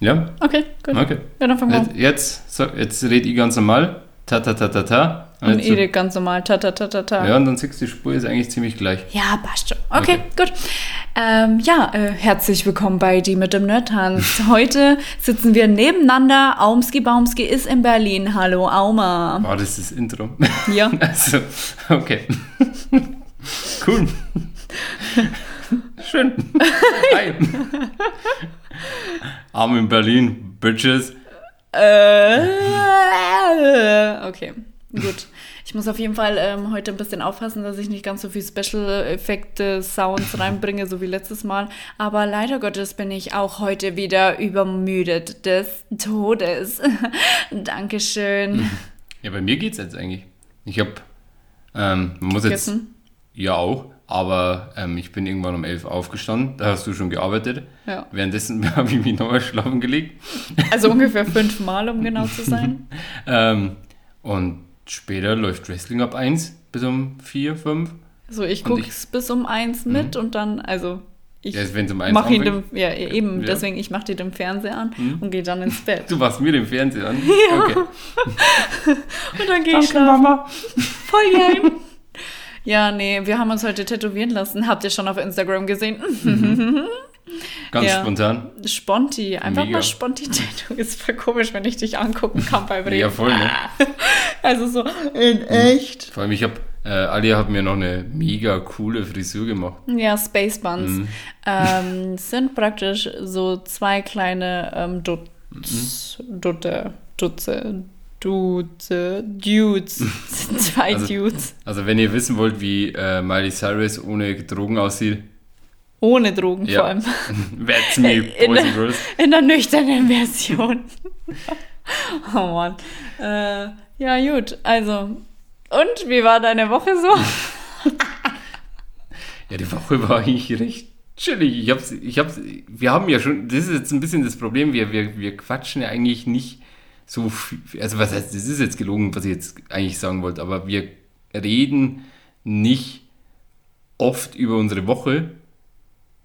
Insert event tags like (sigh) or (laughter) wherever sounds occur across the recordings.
Ja? Okay, gut. Okay. Ja, dann fangen wir Jetzt, an. jetzt, so, jetzt red ich ganz normal. Ta ta ta ta ta. Und jetzt so- Edith ganz normal. Ta, ta, ta, ta, ta. ja, und dann siehst du, die Spur ist eigentlich ziemlich gleich. Ja, passt schon. Okay, Okay. gut. Ähm, ja, äh, herzlich willkommen bei Die mit dem Nerdtanz. (laughs) Heute sitzen wir nebeneinander. Aumski Baumski ist in Berlin. Hallo, Auma. War das das Intro? Ja. (laughs) Also, okay. (laughs) cool. Schön. (laughs) Hi. Arm in Berlin, Bitches. Äh, okay, gut. Ich muss auf jeden Fall ähm, heute ein bisschen aufpassen, dass ich nicht ganz so viel Special-Effekte, Sounds reinbringe, so wie letztes Mal. Aber leider Gottes bin ich auch heute wieder übermüdet des Todes. (laughs) Dankeschön. Ja, bei mir geht's jetzt eigentlich. Ich hab, ähm, man muss jetzt, Gegessen? ja auch, aber ähm, ich bin irgendwann um 11 aufgestanden, da hast du schon gearbeitet. Ja. Währenddessen (laughs) habe ich mich nochmal schlafen gelegt. Also ungefähr fünfmal, um genau zu sein. (laughs) Ähm, und später läuft Wrestling ab 1 bis um 4, 5. So, ich Und guck's bis um eins mit und dann, also ich Ja, wenn es um 1 mach ihn dem, ja eben, Ja. Mhm. deswegen, ich mach dir den Fernseher an und gehe dann ins Bett. (laughs) Du machst mir den Fernseher an? Okay. Und dann gehe ich schlafen. Voll geil. Ja, nee, wir haben uns heute tätowieren lassen. Habt ihr schon auf Instagram gesehen? Ganz Ja. spontan. Sponti. Einfach Mega. mal Sponti-Tattoo. (laughs) Ist voll komisch, wenn ich dich angucken kann beim Reden. Ja, voll, ne? (laughs) Also so in echt. Vor allem, ich habe, äh, Alia hat mir noch eine mega coole Frisur gemacht. Ja, Space Buns. Mhm. Ähm, sind praktisch so zwei kleine ähm, Dutz, Mhm. Dutte, Dutze, Dutze, Dudes. Sind (laughs) zwei Also- Dudes. Also, wenn ihr wissen wollt, wie äh, Miley Cyrus ohne Drogen aussieht, Ohne Drogen Ja. vor allem. (laughs) that's me, In Boys der- and Girls. In der nüchternen Version. (laughs) oh Mann. Äh, ja, gut. Also. Und wie war deine Woche so? Ja, die Woche war eigentlich recht chillig. Ich hab's, ich hab's, wir haben ja schon, das ist jetzt ein bisschen das Problem, wir, wir, wir quatschen ja eigentlich nicht so viel, also was heißt, das ist jetzt gelogen, was ich jetzt eigentlich sagen wollte, aber wir reden nicht oft über unsere Woche,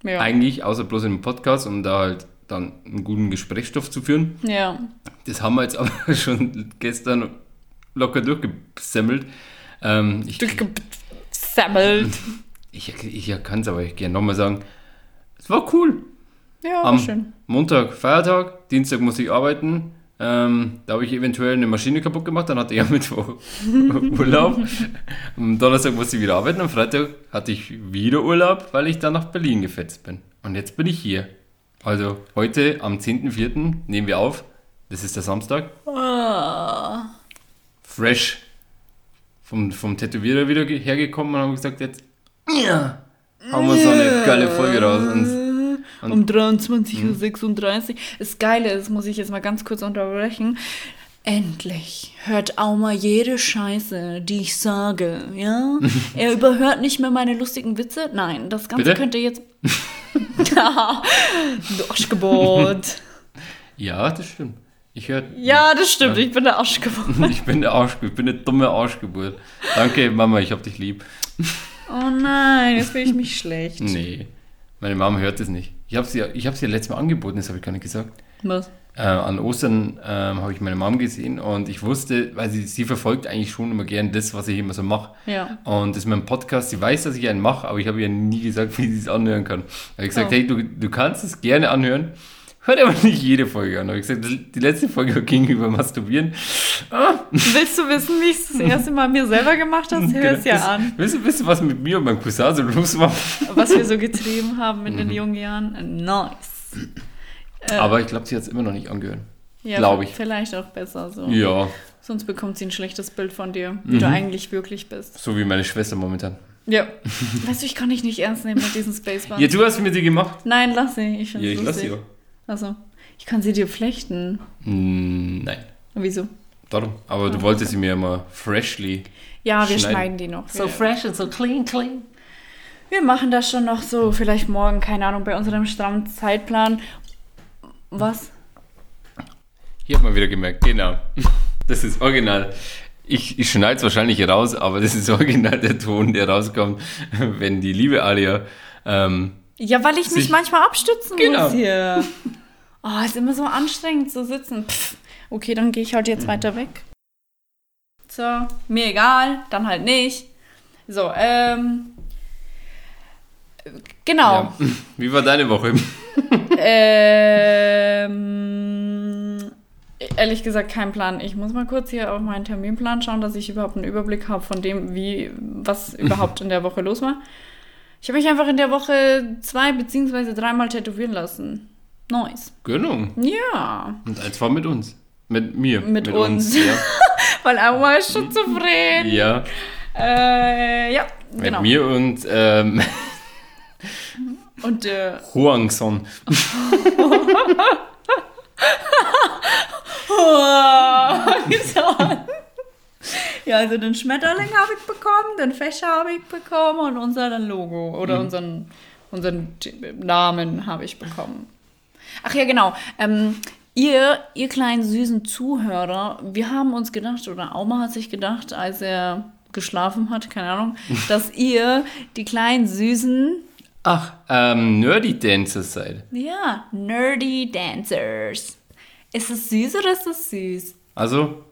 Ja. eigentlich, außer bloß im Podcast, um da halt dann einen guten Gesprächsstoff zu führen. ja. Das haben wir jetzt aber (laughs) schon gestern locker durchgesemmelt. Ähm, ich, Durchgesammelt. ich, ich kann es aber gerne nochmal sagen. Es war cool. Ja, Am schön. Montag Feiertag, Dienstag muss ich arbeiten. Ähm, da habe ich eventuell eine Maschine kaputt gemacht, dann hatte ich am Mittwoch (laughs) Urlaub. Am Donnerstag musste ich wieder arbeiten, am Freitag hatte ich wieder Urlaub, weil ich dann nach Berlin gefetzt bin. Und jetzt bin ich hier. Also heute am 10.04. nehmen wir auf. Das ist der Samstag. Ah. Fresh vom, vom Tätowierer wieder ge- hergekommen und haben gesagt, jetzt ja, (clears throat) hauen wir so eine geile Folge raus. Und, und Um 23.36 Uhr. Das Geile ist, muss ich jetzt mal ganz kurz unterbrechen. Endlich hört Auma jede Scheiße, die ich sage, ja? (laughs) er überhört nicht mehr meine lustigen Witze. Nein, das Ganze Bitte? könnte jetzt... (laughs) (laughs) du Arschgebot. ja, das stimmt. Ich höre. Ja, das stimmt, ich bin der Arschgebot. Ich bin der Arsch, ich bin eine dumme Arschgeburt. Danke, Mama, ich hab dich lieb. Oh nein, jetzt fühle ich mich schlecht. Nee, meine Mama hört das nicht. Ich habe sie, ich hab sie ja letztes Mal angeboten, das habe ich gar nicht gesagt. Was? Äh, an Ostern ähm, habe ich meine Mom gesehen und ich wusste, weil sie, sie verfolgt eigentlich schon immer gern das, was ich immer so mache. Ja. Und das ist mein Podcast, sie weiß, dass ich einen mache, aber ich habe ihr nie gesagt, (laughs) wie sie es anhören kann. Da habe ich gesagt, Oh. hey, du, du kannst es gerne anhören, hört aber nicht jede Folge an. Ich gesagt, die letzte Folge (laughs) ging über Masturbieren. Willst du wissen, wie ich es das erste Mal mir selber gemacht habe? Hör es ja Wisst- an. Wisst ihr, wisst ihr, was mit mir und meinem Cousin so los war? Was wir so getrieben haben in den Mhm. jungen Jahren. Nice. Äh, Aber ich glaube, sie hat es immer noch nicht angehört. Ja, glaub ich. Vielleicht auch besser so. Ja, Sonst bekommt sie ein schlechtes Bild von dir, wie Mhm. du eigentlich wirklich bist. so wie meine Schwester momentan. Ja. (laughs) weißt du, ich kann dich nicht ernst nehmen mit diesen Space Ja, du hast mir die gemacht. Nein, lass sie. Ich finde Ja, ich lass sie auch. Also, ich kann sie dir flechten. Mm, nein, Wieso? darum. Aber du wolltest sie mir immer freshly. Ja, wir Schneiden. schneiden die noch. So wir, fresh and so clean, clean. wir machen das schon noch so, vielleicht morgen, keine Ahnung, bei unserem strammen Zeitplan. Was? Hier hat man wieder gemerkt, genau. (laughs) Das ist original. Ich, ich schneide es wahrscheinlich raus, aber das ist original der Ton, der rauskommt, (laughs) wenn die liebe Alia. Ähm, Ja, weil ich mich manchmal abstützen Genau. muss hier. Oh, (laughs) ist immer so anstrengend zu sitzen. Pff. Okay, dann gehe ich halt jetzt weiter weg. So, mir egal, dann halt nicht. So, ähm. Genau. Ja. (laughs) Wie war deine Woche? Ähm, ehrlich gesagt, kein Plan. Ich muss mal kurz hier auf meinen Terminplan schauen, dass ich überhaupt einen Überblick habe von dem, wie, was (laughs) überhaupt in der Woche los war. Ich habe mich einfach in der Woche zwei beziehungsweise dreimal tätowieren lassen. Nice. Gönnung. Ja. Und eins war mit uns. Mit mir. Mit uns. (laughs) ja. Weil Auma ist schon zufrieden. ja. Äh, ja, Mit genau. mir und ähm, Und äh, (laughs) Huangson. gesagt. (laughs) (laughs) Ja, also den Schmetterling habe ich bekommen, den Fächer habe ich bekommen und unser Logo oder unseren, unseren Namen habe ich bekommen. Ach ja, genau. Ähm, ihr, ihr kleinen süßen Zuhörer, wir haben uns gedacht, oder Auma hat sich gedacht, als er geschlafen hat, keine Ahnung, (laughs) dass ihr die kleinen süßen, Ach, ähm, Nerdy Dancers seid. ja, nerdy Dancers. Ist es süß oder ist es süß? Also,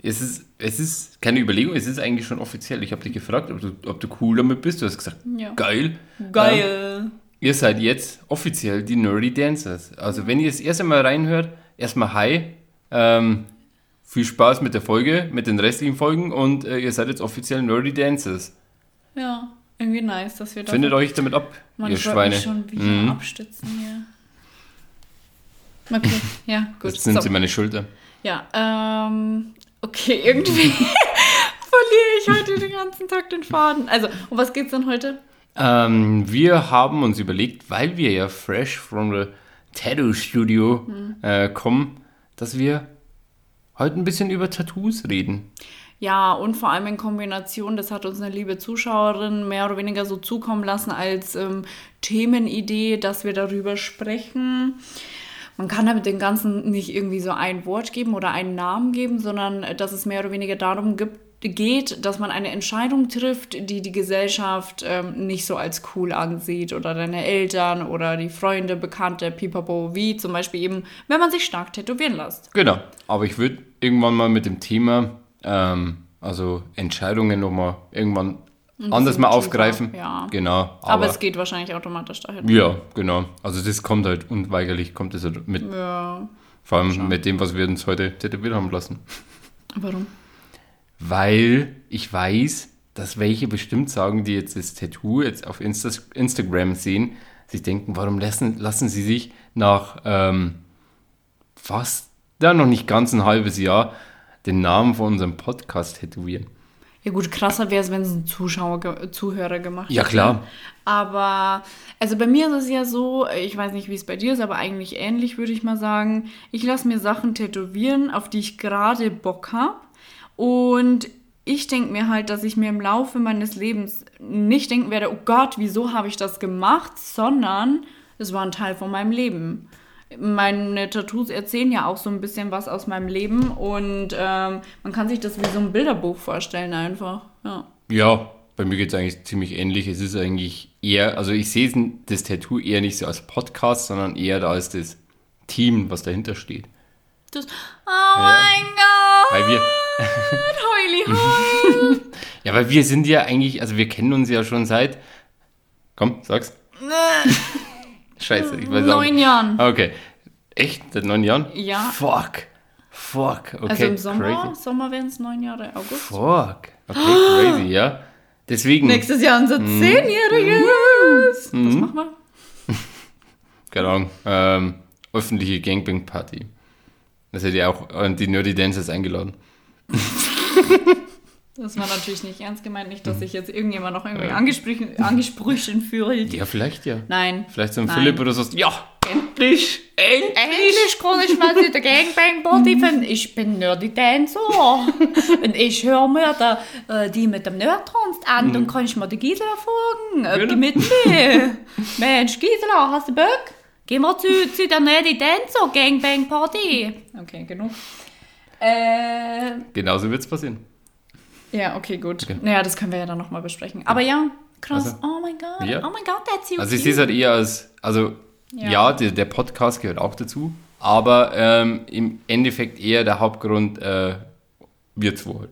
es ist, es ist keine Überlegung, es ist eigentlich schon offiziell. Ich habe dich gefragt, ob du, ob du cool damit bist. Du hast gesagt, Ja. geil. Ähm, Geil. ihr seid jetzt offiziell die Nerdy Dancers. Also, wenn ihr das erste Mal reinhört, erstmal hi. Ähm, viel Spaß mit der Folge, mit den restlichen Folgen und äh, ihr seid jetzt offiziell Nerdy Dancers. Ja, irgendwie nice, dass wir da. Findet euch damit ab, Man, ihr Schweine. mich schon wieder Mhm. abstützen hier. Okay, ja, gut. Jetzt sind so. sie meine Schulter. Ja, ähm, okay, irgendwie (laughs) verliere ich heute den ganzen Tag den Faden. Also, um was geht's denn heute? Ähm, wir haben uns überlegt, weil wir ja fresh from the Tattoo Studio Mhm. äh, kommen, dass wir heute ein bisschen über Tattoos reden. Ja, und vor allem in Kombination, das hat uns eine liebe Zuschauerin mehr oder weniger so zukommen lassen als ähm, Themenidee, dass wir darüber sprechen. Man kann damit dem Ganzen nicht irgendwie so ein Wort geben oder einen Namen geben, sondern äh, dass es mehr oder weniger darum gibt, geht, dass man eine Entscheidung trifft, die die Gesellschaft ähm, nicht so als cool ansieht oder deine Eltern oder die Freunde, Bekannte, pipapo, wie zum Beispiel eben, wenn man sich stark tätowieren lässt. Genau. Aber ich würde irgendwann mal mit dem Thema, ähm, also Entscheidungen nochmal irgendwann anders mal tiefer, aufgreifen. ja. Genau. Aber, es geht wahrscheinlich automatisch dahin. ja, genau. Also das kommt halt unweigerlich, kommt es halt mit. Ja. Vor allem mit dem, was wir uns heute tätowiert haben lassen. Warum? Weil ich weiß, dass welche bestimmt sagen, die jetzt das Tattoo jetzt auf Insta Instagram sehen, sich denken, warum lassen, lassen sie sich nach ähm, fast, ja noch nicht ganz ein halbes Jahr, den Namen von unserem Podcast tätowieren. Ja gut, krasser wäre es, wenn es ein Zuschauer, ge- Zuhörer gemacht Ja, hätte. klar. Aber, also bei mir ist es ja so, ich weiß nicht, wie es bei dir ist, aber eigentlich ähnlich, würde ich mal sagen. Ich lasse mir Sachen tätowieren, auf die ich gerade Bock habe. Und ich denke mir halt, dass ich mir im Laufe meines Lebens nicht denken werde, oh Gott, wieso habe ich das gemacht, sondern es war ein Teil von meinem Leben. Meine Tattoos erzählen ja auch so ein bisschen was aus meinem Leben und ähm, man kann sich das wie so ein Bilderbuch vorstellen einfach. Ja. Ja, bei mir geht es eigentlich ziemlich ähnlich. Es ist eigentlich eher, also ich sehe das Tattoo eher nicht so als Podcast, sondern eher da als das Team, was dahinter steht. Das, oh mein Gott! Weil wir, (laughs) Heuli, heul. ja, weil wir sind ja eigentlich, also wir kennen uns ja schon seit, komm, sag's. (laughs) Scheiße, ich weiß auch Neun. Jahren. Okay. Echt? Seit neun Jahren? Ja. Fuck. Fuck. Okay, also im Sommer, crazy. Sommer wären es neun Jahre, August. Fuck. Okay, crazy, ja. Deswegen, Nächstes Jahr unser Mhm. Zehnjähriges. Was machen wir? (laughs) keine Ahnung, ähm, öffentliche Gangbang-Party. Das hätte ja auch die Nerdy Dancers eingeladen. (laughs) Das war natürlich nicht ernst gemeint, nicht, dass sich jetzt irgendjemand noch irgendwie angesprochen, angesprochen fühlt. Ja, vielleicht ja. Nein. Vielleicht so ein Nein. Philipp oder so. Ja, endlich, endlich. Endlich kann ich mal wieder Gangbang Body finden. Ich bin Nerdy Dancer. Und ich höre mir da, äh, die mit dem Nerdtanz an. Dann kann ich mal die Gisela fragen. Ob die Genau. mit mir. Mensch, Gisela, hast du Bock? Gehen wir zu, zu der Nerdy Dancer Gangbang Party. Okay, genug. Äh, Genauso wird es passieren. Ja, okay, gut. Okay. Naja, das können wir ja dann nochmal besprechen. Aber ja, krass. Also, oh mein Gott. ja. Oh mein Gott, that's you. Also ich sehe es halt eher als, also Ja. ja, der, der Podcast gehört auch dazu, Aber ähm, im Endeffekt eher der Hauptgrund, äh, wir zwei halt.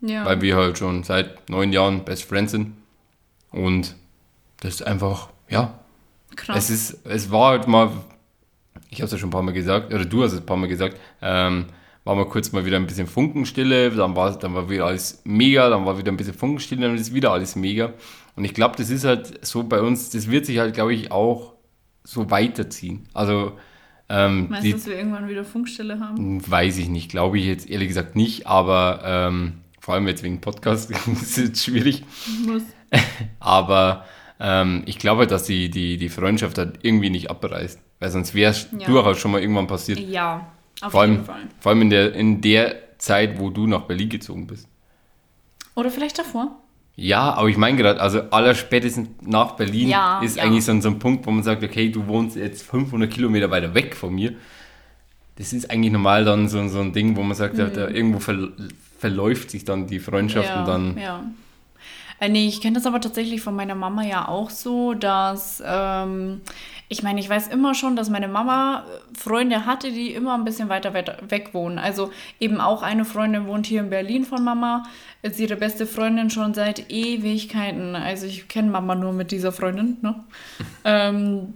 Ja. Weil wir halt schon seit neun Jahren Best Friends sind. Und das ist einfach, ja, Krass. es ist, es war halt mal, ich habe es ja schon ein paar Mal gesagt, oder du hast es ein paar Mal gesagt, ähm, war mal kurz mal wieder ein bisschen Funkenstille, dann war, dann war wieder alles mega, dann war wieder ein bisschen Funkenstille, dann ist wieder alles mega. Und ich glaube, das ist halt so bei uns, das wird sich halt, glaube ich, auch so weiterziehen. Also, ähm, Meinst du, dass wir irgendwann wieder Funkstelle haben? Weiß ich nicht, glaube ich jetzt ehrlich gesagt nicht, aber ähm, vor allem jetzt wegen Podcast (laughs) ist es schwierig. Muss. (laughs) Aber ähm, ich glaube, dass die, die, die Freundschaft halt irgendwie nicht abreißt, weil sonst wäre es Ja. durchaus schon mal irgendwann passiert. Ja, auf Vor jeden allem, Fall. vor allem in, der, in der Zeit, wo du nach Berlin gezogen bist. Oder vielleicht davor? Ja, aber ich meine gerade, also aller spätestens nach Berlin Ja, ist ja. eigentlich so, so ein Punkt, wo man sagt, okay, du wohnst jetzt 500 Kilometer weiter weg von mir. Das ist eigentlich normal dann so, so ein Ding, wo man sagt, da, da irgendwo ver, verläuft sich dann die Freundschaft Mhm. ja, und dann. Äh, nee, ich kenne das aber tatsächlich von meiner Mama ja auch so, dass, ähm, ich meine, ich weiß immer schon, dass meine Mama äh, Freunde hatte, die immer ein bisschen weiter weiter weg wohnen. Also eben auch eine Freundin wohnt hier in Berlin von Mama, ist ihre beste Freundin schon seit Ewigkeiten. Also ich kenne Mama nur mit dieser Freundin, ne? (laughs) ähm,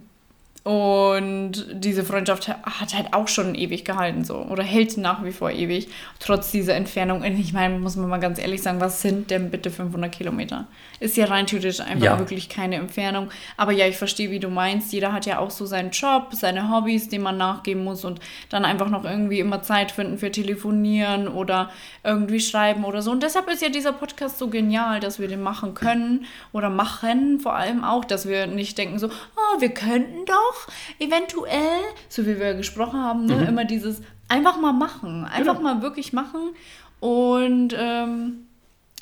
und diese Freundschaft hat halt auch schon ewig gehalten, so. Oder hält nach wie vor ewig, trotz dieser Entfernung. Und ich meine, muss man mal ganz ehrlich sagen, was sind denn bitte 500 Kilometer? Ist ja rein theoretisch einfach Ja. wirklich keine Entfernung. Aber ja, ich verstehe, wie du meinst. Jeder hat ja auch so seinen Job, seine Hobbys, denen man nachgehen muss und dann einfach noch irgendwie immer Zeit finden für Telefonieren oder irgendwie schreiben oder so. Und deshalb ist ja dieser Podcast so genial, dass wir den machen können oder machen vor allem auch, dass wir nicht denken so, oh, wir könnten doch eventuell, so wie wir gesprochen haben, ne, immer dieses einfach mal machen, einfach mal wirklich machen. Und ähm,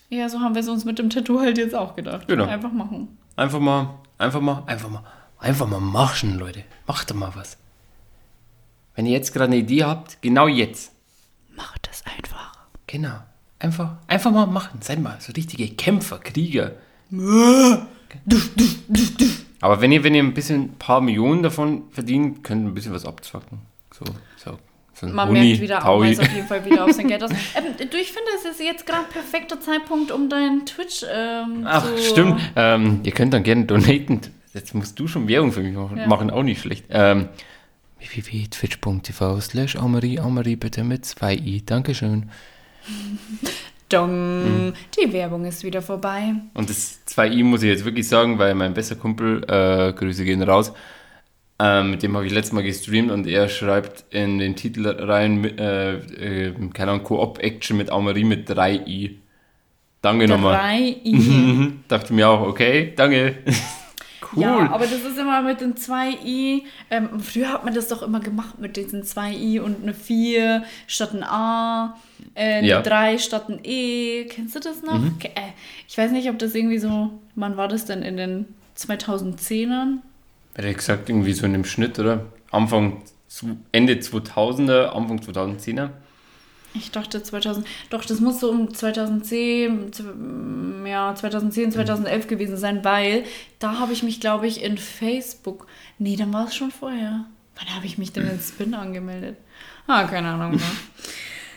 ja, so haben wir es uns mit dem Tattoo halt jetzt auch gedacht. Genau. Einfach machen. einfach mal, einfach mal, einfach mal, einfach mal machen, Leute. Macht doch mal was. Wenn ihr jetzt gerade eine Idee habt, genau jetzt. Macht es einfach. Genau. Einfach, einfach mal machen. Seid mal so richtige Kämpfer, Krieger. Aber wenn ihr, wenn ihr ein bisschen, ein paar Millionen davon verdient, könnt ihr ein bisschen was abzwacken. So, so, so Man Huni, merkt wieder, Taui. Ist auf jeden Fall wieder auf sein Geld (laughs) aus. Ähm, du, ich finde, es ist jetzt gerade ein perfekter Zeitpunkt, um deinen Twitch ähm, Ach, zu... stimmt. Ähm, ihr könnt dann gerne donaten. Jetzt musst du schon Werbung für mich machen. Ja. Machen auch nicht schlecht. Ähm, www.twitch.tv slash Amarie, Amarie bitte mit 2i. Dankeschön. (laughs) Dong. Mhm. Die Werbung ist wieder vorbei. Und das 2i muss ich jetzt wirklich sagen, weil mein bester Kumpel, äh, Grüße gehen raus, ähm, mit dem habe ich letztes Mal gestreamt und er schreibt in den Titel rein, äh, äh, keine Ahnung, Koop-Action mit Amarie mit 3i. Danke nochmal. Drei I. Mhm. (laughs) Dachte mir auch, okay, danke. (laughs) cool. Ja, aber das ist immer mit den zwei I. Ähm, früher hat man das doch immer gemacht mit diesen zwei I und eine 4 statt ein A, äh, Ja. Mhm. 3 statt ein E. Kennst du das noch? Ke- äh, ich weiß nicht, ob das irgendwie so. Wann war das denn in den 2010ern? Hätte ich gesagt, irgendwie so in dem Schnitt, oder? Anfang, Ende 2000er, Anfang 2010er. Ich dachte 2000, doch, das muss so um 2010, z- ja, 2010, 2011 gewesen sein, weil da habe ich mich, glaube ich, in Facebook, nee, dann war es schon vorher. Wann habe ich mich denn in Spin angemeldet? Ah, keine Ahnung mehr. (laughs)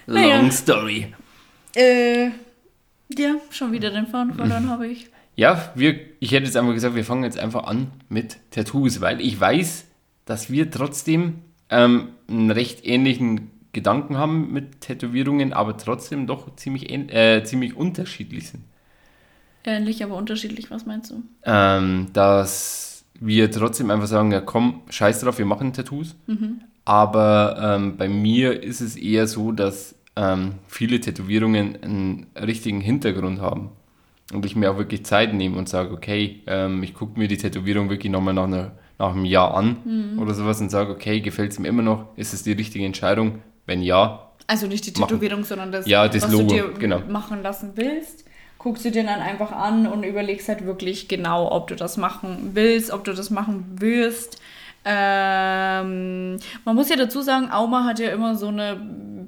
Long Story. äh, ja, schon wieder den Faden verloren habe ich. Ja, wir, ich hätte jetzt einfach gesagt, wir fangen jetzt einfach an mit Tattoos, weil ich weiß, dass wir trotzdem ähm, einen recht ähnlichen Gedanken haben mit Tätowierungen, aber trotzdem doch ziemlich, äh, ziemlich unterschiedlich sind. Ähnlich, aber unterschiedlich, was meinst du? Ähm, dass wir trotzdem einfach sagen, ja komm, scheiß drauf, wir machen Tattoos. Aber ähm, bei mir ist es eher so, dass ähm, viele Tätowierungen einen richtigen Hintergrund haben. Und ich mir auch wirklich Zeit nehme und sage, okay, ähm, ich gucke mir die Tätowierung wirklich nochmal nach, einer, nach einem Jahr an oder sowas und sage, okay, gefällt es mir immer noch? Ist es die richtige Entscheidung? Wenn ja, Also nicht die Machen. Tätowierung, sondern das, Ja, das was Logo, du dir genau. machen lassen willst. Guckst du dir dann einfach an und überlegst halt wirklich genau, ob du das machen willst, ob du das machen wirst. Ähm, man muss ja dazu sagen, Auma hat ja immer so eine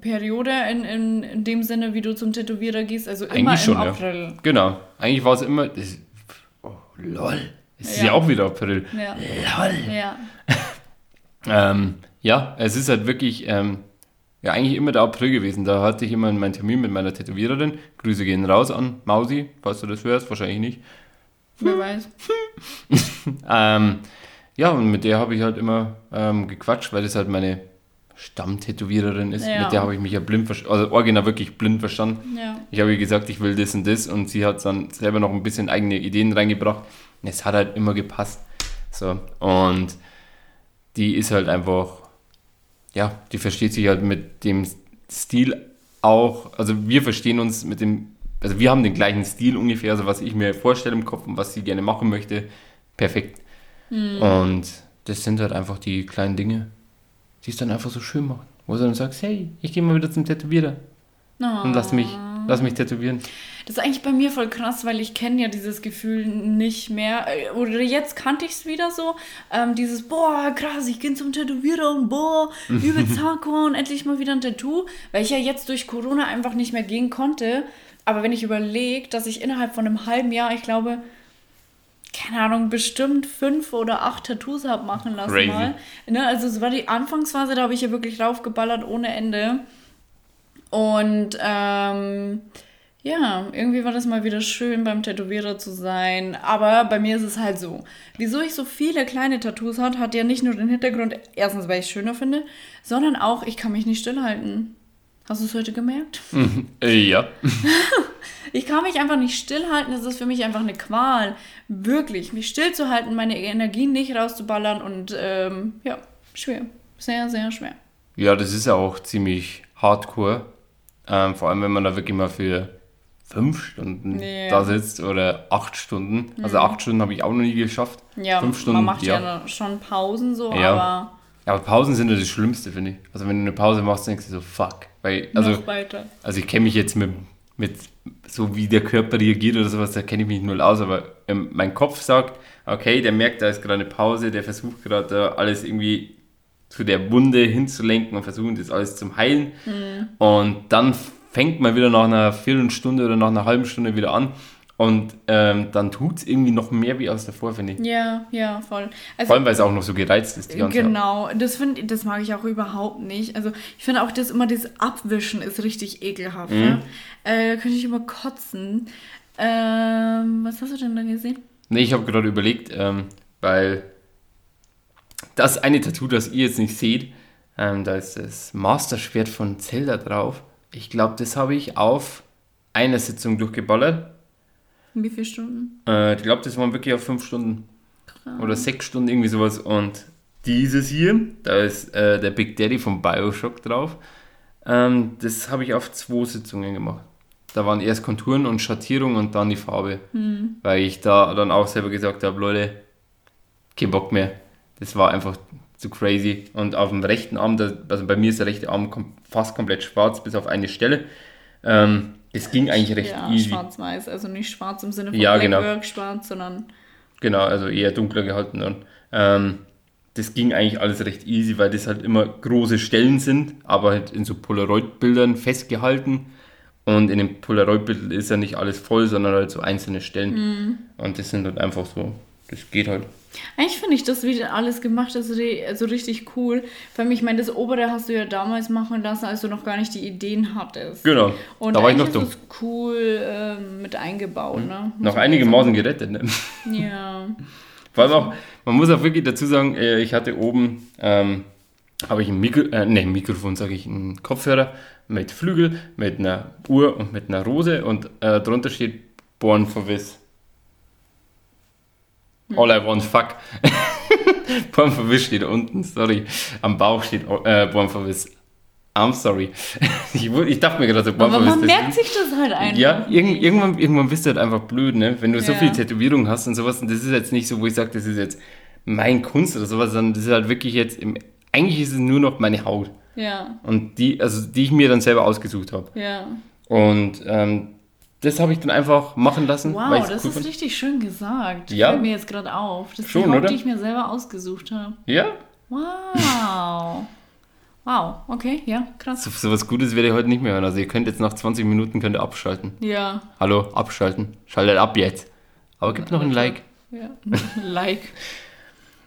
Periode in, in, in dem Sinne, wie du zum Tätowierer gehst, also immer eigentlich schon, im ja. April. Genau. Eigentlich war es immer. Das, oh, lol. Es ist Ja. ja auch wieder April. Ja. Lol. ja. (laughs) Ähm, ja, es ist halt wirklich, ähm, ja, eigentlich immer der April gewesen. Da hatte ich immer meinen Termin mit meiner Tätowiererin. Grüße gehen raus an Mausi, falls du das hörst, wahrscheinlich nicht. Wer weiß. (laughs) Ähm, ja, und mit der habe ich halt immer ähm, gequatscht, weil das halt meine Stammtätowiererin ist. Ja. Mit der habe ich mich ja blind verstanden, also original wirklich blind verstanden. Ja. Ich habe ihr gesagt, ich will das und das und sie hat dann selber noch ein bisschen eigene Ideen reingebracht. Und es hat halt immer gepasst. So, und die ist halt einfach, ja, die versteht sich halt mit dem Stil auch, also wir verstehen uns mit dem, also wir haben den gleichen Stil ungefähr, also was ich mir vorstelle im Kopf und was sie gerne machen möchte, perfekt. Und das sind halt einfach die kleinen Dinge, die es dann einfach so schön machen. Wo du dann sagst, hey, ich gehe mal wieder zum Tätowierer und lass mich, lass mich tätowieren. Das ist eigentlich bei mir voll krass, weil ich kenne ja dieses Gefühl nicht mehr. Äh, Oder jetzt kannte ich es wieder so. Ähm, dieses, boah, krass, ich gehe zum Tätowierer und boah, (laughs) übelst hardcore und endlich mal wieder ein Tattoo. Weil ich ja jetzt durch Corona einfach nicht mehr gehen konnte. Aber wenn ich überlege, dass ich innerhalb von einem halben Jahr, ich glaube, keine Ahnung, bestimmt fünf oder acht Tattoos habe machen lassen Crazy. mal. Ne, also es war die Anfangsphase, da habe ich ja wirklich raufgeballert ohne Ende. Und ähm, ja, irgendwie war das mal wieder schön, beim Tätowierer zu sein. Aber bei mir ist es halt so. Wieso ich so viele kleine Tattoos hat, hat ja nicht nur den Hintergrund, erstens, weil ich es schöner finde, sondern auch, ich kann mich nicht stillhalten. Hast du es heute gemerkt? (laughs) Äh, ja. (laughs) Ich kann mich einfach nicht stillhalten. Es ist für mich einfach eine Qual. Wirklich, mich stillzuhalten, meine Energien nicht rauszuballern und ähm, ja, schwer. Sehr, sehr schwer. Ja, das ist ja auch ziemlich hardcore. Ähm, vor allem, wenn man da wirklich mal für fünf Stunden Ja. da sitzt oder acht Stunden. Also acht Stunden habe ich auch noch nie geschafft. Ja, fünf Stunden, man macht ja, schon Pausen so, Ja. aber Ja, aber Pausen sind ja das Schlimmste, finde ich. Also wenn du eine Pause machst, denkst du so, fuck. Weil, also, also ich kenne mich jetzt mit, mit so wie der Körper reagiert oder sowas, da kenne ich mich null aus, aber ähm, mein Kopf sagt, okay, der merkt, da ist gerade eine Pause, der versucht gerade da alles irgendwie zu der Wunde hinzulenken und versuchen das alles zum Heilen. Und dann fängt man wieder nach einer Viertelstunde oder nach einer halben Stunde wieder an und ähm, dann tut es irgendwie noch mehr wie aus davor, finde ich. Ja, ja, voll. Also, Vor allem, weil es auch noch so gereizt ist die ganze Zeit. Genau, das finde das mag ich auch überhaupt nicht. Also ich finde auch das immer das Abwischen ist richtig ekelhaft. Mhm. Ne? Äh, könnte ich immer kotzen. Ähm, was hast du denn da gesehen? Nee, ich habe gerade überlegt, ähm, weil das eine Tattoo, das ihr jetzt nicht seht, ähm, da ist das Master-Schwert von Zelda drauf. Ich glaube, das habe ich auf einer Sitzung durchgeballert. Wie viele Stunden? Äh, ich glaube, das waren wirklich auf fünf Stunden oder sechs Stunden, irgendwie sowas. Und dieses hier, da ist äh, der Big Daddy von Bioshock drauf. Ähm, das habe ich auf zwei Sitzungen gemacht. Da waren erst Konturen und Schattierung und dann die Farbe. Weil ich da dann auch selber gesagt habe, Leute, kein Bock mehr. Das war einfach zu crazy. Und auf dem rechten Arm, also bei mir ist der rechte Arm fast komplett schwarz, bis auf eine Stelle. Ähm, das ging eigentlich recht ja, easy. schwarz-weiß. Also nicht schwarz im Sinne von Ja, genau. Schwarz, sondern Genau, also eher dunkler gehalten dann. Ähm, das ging eigentlich alles recht easy, weil das halt immer große Stellen sind, aber halt in so Polaroid-Bildern festgehalten. Und in dem Polaroid-Bild ist ja nicht alles voll, sondern halt so einzelne Stellen. Und das sind halt einfach so, das geht halt. Eigentlich finde ich das, wie das alles gemacht ist, so richtig cool. Allem, ich meine, das obere hast du ja damals machen lassen, als du noch gar nicht die Ideen hattest. Genau, Und da war ich noch dumm. ist es cool ähm, mit eingebaut, ne? Muss Noch einige sagen. Maßen gerettet. Ne? Ja. (laughs) Vor allem auch, man muss auch wirklich dazu sagen, äh, ich hatte oben, ähm, habe ich ein Mikro, äh, ne, Mikrofon, sage ich, einen Kopfhörer mit Flügel, mit einer Uhr und mit einer Rose und äh, drunter steht Born for This. All I want, fuck. Born for This steht unten, sorry. Am Bauch steht äh, Born for This. I'm sorry. (laughs) ich, ich dachte mir gerade so, Born Aber for man This. merkt sich das halt einfach. Ja, irgend, irgendwann, irgendwann bist du halt einfach blöd, ne? Wenn du so Ja. viel Tätowierung hast und sowas, und das ist jetzt nicht so, wo ich sage, das ist jetzt mein Kunst oder sowas, sondern das ist halt wirklich jetzt, im, eigentlich ist es nur noch meine Haut. Ja, Und die, also die ich mir dann selber ausgesucht habe. ja. Und ähm, das habe ich dann einfach machen lassen. Wow, das cool ist fand. richtig schön gesagt. Ja. Fällt mir jetzt gerade auf. Das ist Schon, die Haut, oder? die ich mir selber ausgesucht habe. Ja, Wow. (laughs) wow, okay, ja, krass. so, so was Gutes werde ich heute nicht mehr hören. Also ihr könnt jetzt nach 20 Minuten könnt ihr abschalten. Ja, Hallo, abschalten. Schaltet ab jetzt. Aber gibt noch ein Like. ja. (laughs) like.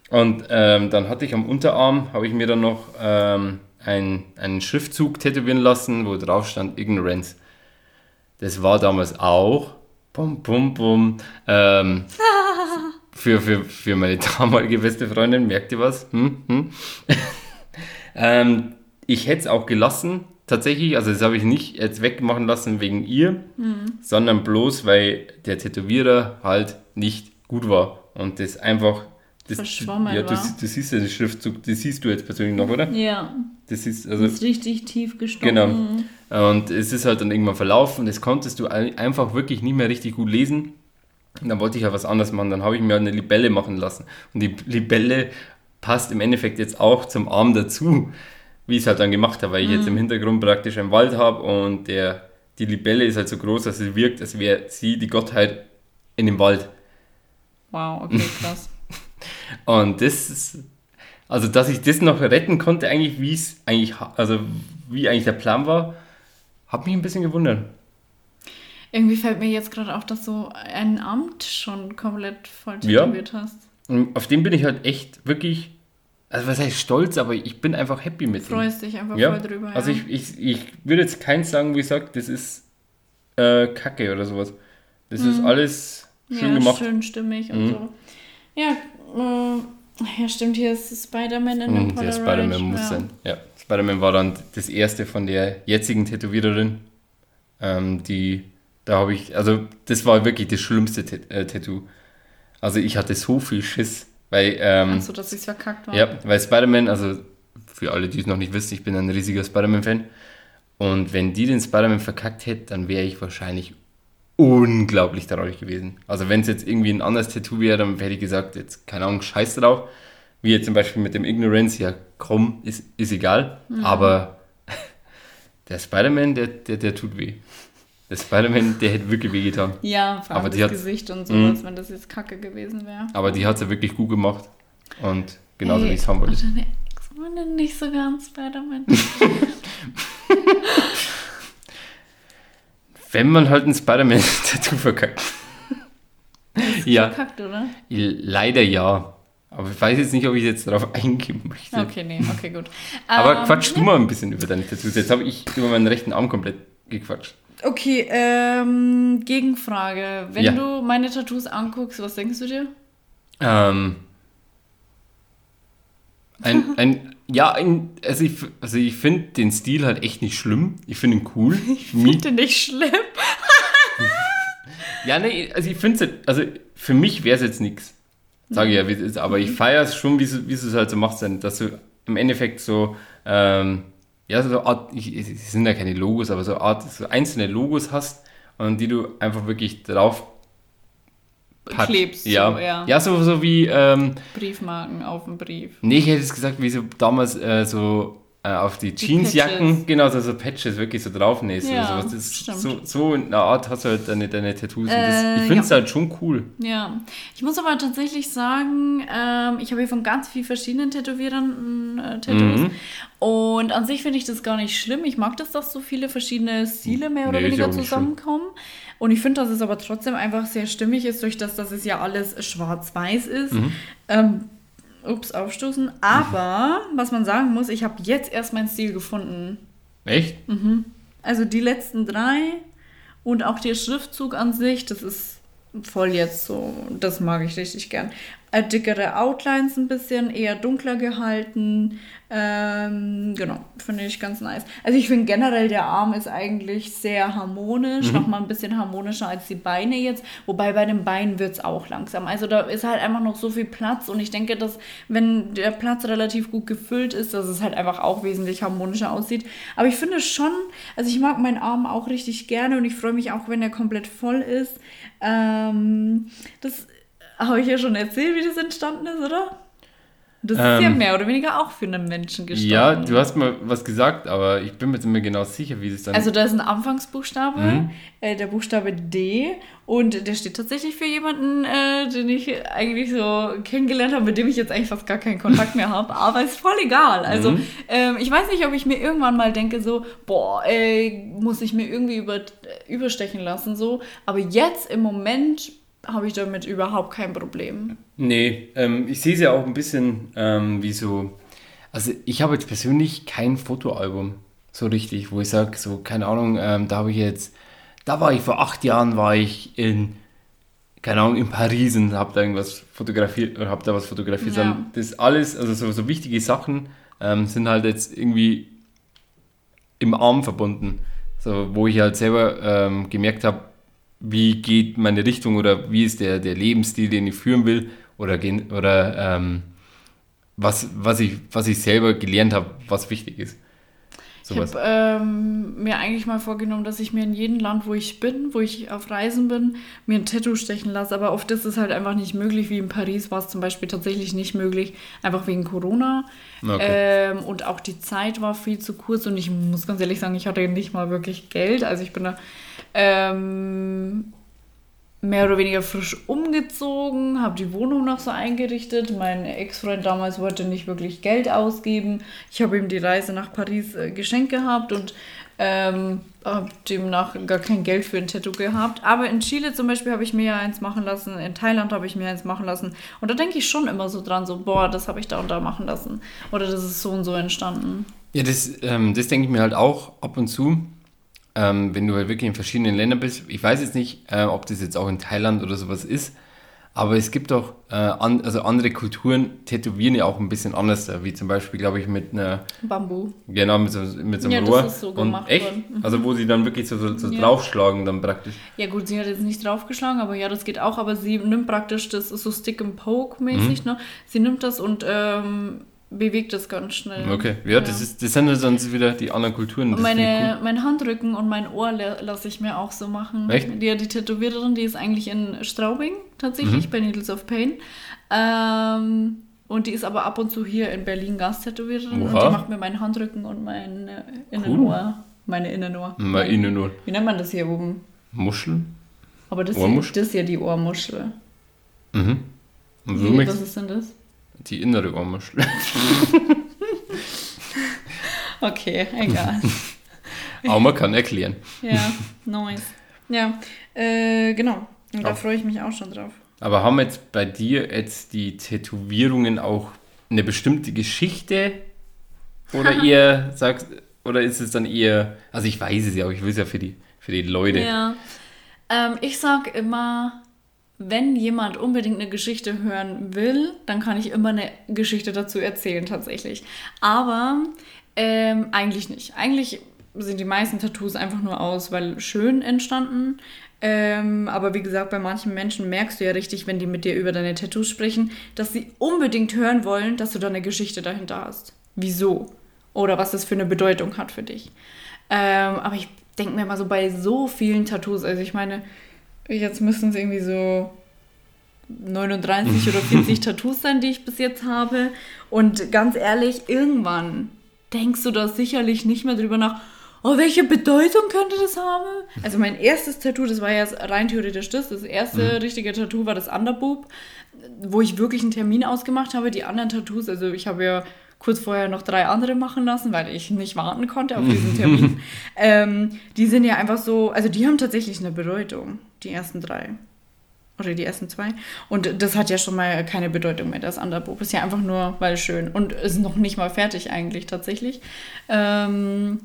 Und ähm, dann hatte ich am Unterarm, habe ich mir dann noch ähm, ein, einen Schriftzug tätowieren lassen, wo drauf stand Ignorance. Das war damals auch, bum, bum, bum, ähm, (laughs) für, für, für meine damalige beste Freundin, merkt ihr was? Hm? Hm? (laughs) ähm, ich hätte es auch gelassen, tatsächlich, also das habe ich nicht jetzt wegmachen lassen wegen ihr, sondern bloß, weil der Tätowierer halt nicht gut war und das einfach... Das, Verschwommen ja, du, war. du siehst ja den Schriftzug, das siehst du jetzt persönlich noch, oder? Ja, Das ist also ist richtig tief gestochen. Genau. Und es ist halt dann irgendwann verlaufen. Das konntest du ein- einfach wirklich nicht mehr richtig gut lesen. Und dann wollte ich ja was anderes machen. Dann habe ich mir halt eine Libelle machen lassen. Und die Libelle passt im Endeffekt jetzt auch zum Arm dazu, wie ich es halt dann gemacht habe, weil ich jetzt im Hintergrund praktisch einen Wald habe und der, die Libelle ist halt so groß, dass es wirkt, als wäre sie die Gottheit in dem Wald. Wow, okay, (laughs) krass. Und das ist, also dass ich das noch retten konnte, eigentlich, wie es eigentlich, also wie eigentlich der Plan war, hat mich ein bisschen gewundert. Irgendwie fällt mir jetzt gerade auf, dass du ein Amt schon komplett voll Ja. tätowiert hast. Und auf den bin ich halt echt wirklich, also was heißt stolz, aber ich bin einfach happy mit ihm. Freust dich einfach Ja, voll drüber. also ja. ich, ich, ich würde jetzt keins sagen, wie ich sage, das ist äh, Kacke oder sowas. Das ist alles schön ja, gemacht. schön stimmig und Mhm. so. Ja, äh, ja, stimmt, hier ist Spider-Man in dem der Polaroid. Spider-Man muss ja. sein. Ja, Spider-Man war dann das erste von der jetzigen Tätowiererin. Ähm, die, da habe ich, also das war wirklich das schlimmste Tat- äh, Tattoo. Also ich hatte so viel Schiss, weil, ähm, Achso, dass ich verkackt war. ja, weil Spider-Man, also für alle, die es noch nicht wissen, ich bin ein riesiger Spider-Man-Fan. Und wenn die den Spider-Man verkackt hätte, dann wäre ich wahrscheinlich unglaublich traurig gewesen. Also wenn es jetzt irgendwie ein anderes Tattoo wäre, dann hätte ich gesagt, jetzt keine Ahnung, scheiß drauf. Wie jetzt zum Beispiel mit dem Ignorance, ja komm, ist, ist egal. Aber (laughs) der Spider-Man, der, der, der tut weh. Der Spider-Man, der hätte wirklich weh getan. Ja, vor allem Aber das hat- Gesicht und Mhm. sowas, wenn das jetzt kacke gewesen wäre. Aber die hat es ja wirklich gut gemacht. Und genauso Hey, wie ich es haben wollte. Ex-Freundin nicht so ganz Spider-Man. (laughs) (laughs) Wenn man halt ein Spider-Man-Tattoo (laughs) verkackt. ja, Verkackt, oder? leider ja. Aber ich weiß jetzt nicht, ob ich jetzt darauf (laughs) eingehen möchte. Okay, nee, okay, gut. Aber Ähm, quatsch du mal ein bisschen über deine Tattoos. Jetzt habe ich über meinen rechten Arm komplett gequatscht. Okay, ähm, Gegenfrage. Wenn Ja. du meine Tattoos anguckst, was denkst du dir? Ähm, ein, ein, ja, also ich, also ich finde den Stil halt echt nicht schlimm. Ich finde ihn cool. (laughs) Ich Finde nicht schlimm. (laughs) Ja, nee, also ich finde es, also für mich wäre es jetzt nichts. Sage ich ja, wie es ist, aber ich feiere es schon, wie du es halt so machst, dann, dass du im Endeffekt so, ähm, ja, so eine Art, ich, es sind ja keine Logos, aber so eine Art, so einzelne Logos hast und die du einfach wirklich drauf packst. Klebst, so, ja. ja. Ja, so, so wie, ähm, Briefmarken auf dem Brief. nee, ich hätte es gesagt, wie so damals äh, so äh, auf die Jeansjacken, Patches. genau, so, so Patches wirklich so draufnähst Ja, oder sowas. Das so, so in einer Art hast du halt deine, deine Tattoos. und das, Äh, ich finde es ja. halt schon cool. Ja, ich muss aber tatsächlich sagen, ähm, ich habe hier von ganz vielen verschiedenen Tätowierern äh, Tattoos. Mhm. Und an sich finde ich das gar nicht schlimm. Ich mag das, dass so viele verschiedene Stile mehr oder Nee, ja weniger zusammenkommen. Und ich finde, dass es aber trotzdem einfach sehr stimmig ist, durch das, dass es ja alles schwarz-weiß ist. Mhm. Ähm, ups, aufstoßen. Aber, was man sagen muss, ich habe jetzt erst meinen Stil gefunden. Echt? Also die letzten drei und auch der Schriftzug an sich, das ist voll jetzt so, das mag ich richtig gern. Äh, dickere Outlines ein bisschen, eher dunkler gehalten. Ähm, genau, finde ich ganz nice. Also ich finde generell der Arm ist eigentlich sehr harmonisch, noch mal ein bisschen harmonischer als die Beine jetzt. Wobei bei den Beinen wird es auch langsam. Also da ist halt einfach noch so viel Platz und ich denke, dass wenn der Platz relativ gut gefüllt ist, dass es halt einfach auch wesentlich harmonischer aussieht. Aber ich finde schon, also ich mag meinen Arm auch richtig gerne und ich freue mich auch, wenn er komplett voll ist. Ähm, das habe ich ja schon erzählt, wie das entstanden ist, oder? Das ist ja Ähm, mehr oder weniger auch für einen Menschen gestanden. Ja, du hast mal was gesagt, aber ich bin mir jetzt nicht mehr genau sicher, wie das dann. Also da ist ein Anfangsbuchstabe, Mhm. äh, der Buchstabe D und der steht tatsächlich für jemanden, äh, den ich eigentlich so kennengelernt habe, mit dem ich jetzt eigentlich fast gar keinen Kontakt mehr habe, (laughs) aber ist voll egal. Also Mhm. ähm, ich weiß nicht, ob ich mir irgendwann mal denke so, boah, ey, muss ich mir irgendwie über, überstechen lassen so, aber jetzt im Moment habe ich damit überhaupt kein Problem. Nee, ähm, ich sehe es ja auch ein bisschen ähm, wie so. Also, ich habe jetzt persönlich kein Fotoalbum so richtig, wo ich sage, so, keine Ahnung, ähm, da habe ich jetzt, da war ich vor acht Jahren, war ich in, keine Ahnung, in Paris und habe da irgendwas fotografiert, oder habe da was fotografiert. Ja. Sondern Das alles, also so, so wichtige Sachen ähm, sind halt jetzt irgendwie im Arm verbunden. So, wo ich halt selber ähm, gemerkt habe, wie geht meine Richtung oder wie ist der, der Lebensstil, den ich führen will oder, oder ähm, was, was, ich, was ich selber gelernt habe, was wichtig ist. Ich habe ähm, mir eigentlich mal vorgenommen, dass ich mir in jedem Land, wo ich bin, wo ich auf Reisen bin, mir ein Tattoo stechen lasse. Aber oft ist es halt einfach nicht möglich. Wie in Paris war es zum Beispiel tatsächlich nicht möglich, einfach wegen Corona. Okay. Ähm, und auch die Zeit war viel zu kurz. Und ich muss ganz ehrlich sagen, ich hatte nicht mal wirklich Geld. Also ich bin da ähm, mehr oder weniger frisch umgezogen, habe die Wohnung noch so eingerichtet. Mein Ex-Freund damals wollte nicht wirklich Geld ausgeben. Ich habe ihm die Reise nach Paris äh, geschenkt gehabt und ähm, habe demnach gar kein Geld für ein Tattoo gehabt. Aber in Chile zum Beispiel habe ich mir ja eins machen lassen, in Thailand habe ich mir eins machen lassen. Und da denke ich schon immer so dran, so, boah, das habe ich da und da machen lassen. Oder das ist so und so entstanden. Ja, das, ähm, das denke ich mir halt auch ab und zu, ähm, wenn du halt wirklich in verschiedenen Ländern bist. Ich weiß jetzt nicht, äh, ob das jetzt auch in Thailand oder sowas ist, aber es gibt doch, äh, an, also andere Kulturen tätowieren ja auch ein bisschen anders, wie zum Beispiel, glaube ich, mit einer, Bambu. genau, mit so, mit so einem Ja, das Rohr. ist so und gemacht echt? worden. Mhm. Also wo sie dann wirklich so, so, so Ja. draufschlagen dann praktisch. Ja gut, sie hat jetzt nicht draufgeschlagen, aber ja, das geht auch. Aber sie nimmt praktisch, das ist so Stick and Poke mäßig, ne? Sie nimmt das und ähm, bewegt das ganz schnell. Okay, ja, Das, ist, das sind ja sonst wieder die anderen Kulturen. Das meine, mein Handrücken und mein Ohr la- lasse ich mir auch so machen. Echt? Die, die Tätowiererin, die ist eigentlich in Straubing tatsächlich, Mhm. bei Needles of Pain. Ähm, und die ist aber ab und zu hier in Berlin Gasttätowiererin und die macht mir meinen Handrücken und mein äh, Innenohr. Meine Innenohr. cool. Mal innen nur Wie nennt man das hier oben? Muscheln. Aber das, hier, das ist ja die Ohrmuschel. Mhm. Und so mix- was ist denn das? Die innere Ohrmuschel. (laughs) Okay, egal. (laughs) Aber man kann erklären. ja, nice. Ja, äh, genau. Und da freue ich mich auch schon drauf. Aber haben jetzt bei dir jetzt die Tätowierungen auch eine bestimmte Geschichte? Oder (laughs) eher sagst, oder ist es dann eher, also ich weiß es ja, aber ich will es ja für die, für die Leute. Ja. Ähm, ich sag immer, wenn jemand unbedingt eine Geschichte hören will, dann kann ich immer eine Geschichte dazu erzählen, tatsächlich. Aber ähm, eigentlich nicht. Eigentlich sind die meisten Tattoos einfach nur aus, weil schön entstanden. Ähm, aber wie gesagt, bei manchen Menschen merkst du ja richtig, wenn die mit dir über deine Tattoos sprechen, dass sie unbedingt hören wollen, dass du da eine Geschichte dahinter hast. Wieso? Oder was das für eine Bedeutung hat für dich. Ähm, aber ich denke mir mal so bei so vielen Tattoos, also ich meine, jetzt müssen es irgendwie so 39 oder 40 (laughs) Tattoos sein, die ich bis jetzt habe. Und ganz ehrlich, irgendwann denkst du da sicherlich nicht mehr drüber nach, oh, welche Bedeutung könnte das haben? Also mein erstes Tattoo, das war ja rein theoretisch das. Das erste richtige Tattoo war das Underboob, wo ich wirklich einen Termin ausgemacht habe. Die anderen Tattoos, also ich habe ja kurz vorher noch drei andere machen lassen, weil ich nicht warten konnte auf diesen Termin. (laughs) ähm, die sind ja einfach so, also die haben tatsächlich eine Bedeutung, die ersten drei. Oder die ersten zwei. Und das hat ja schon mal keine Bedeutung mehr, das Underboob. Ist ja einfach nur, weil schön. Und ist noch nicht mal fertig eigentlich tatsächlich. Ähm,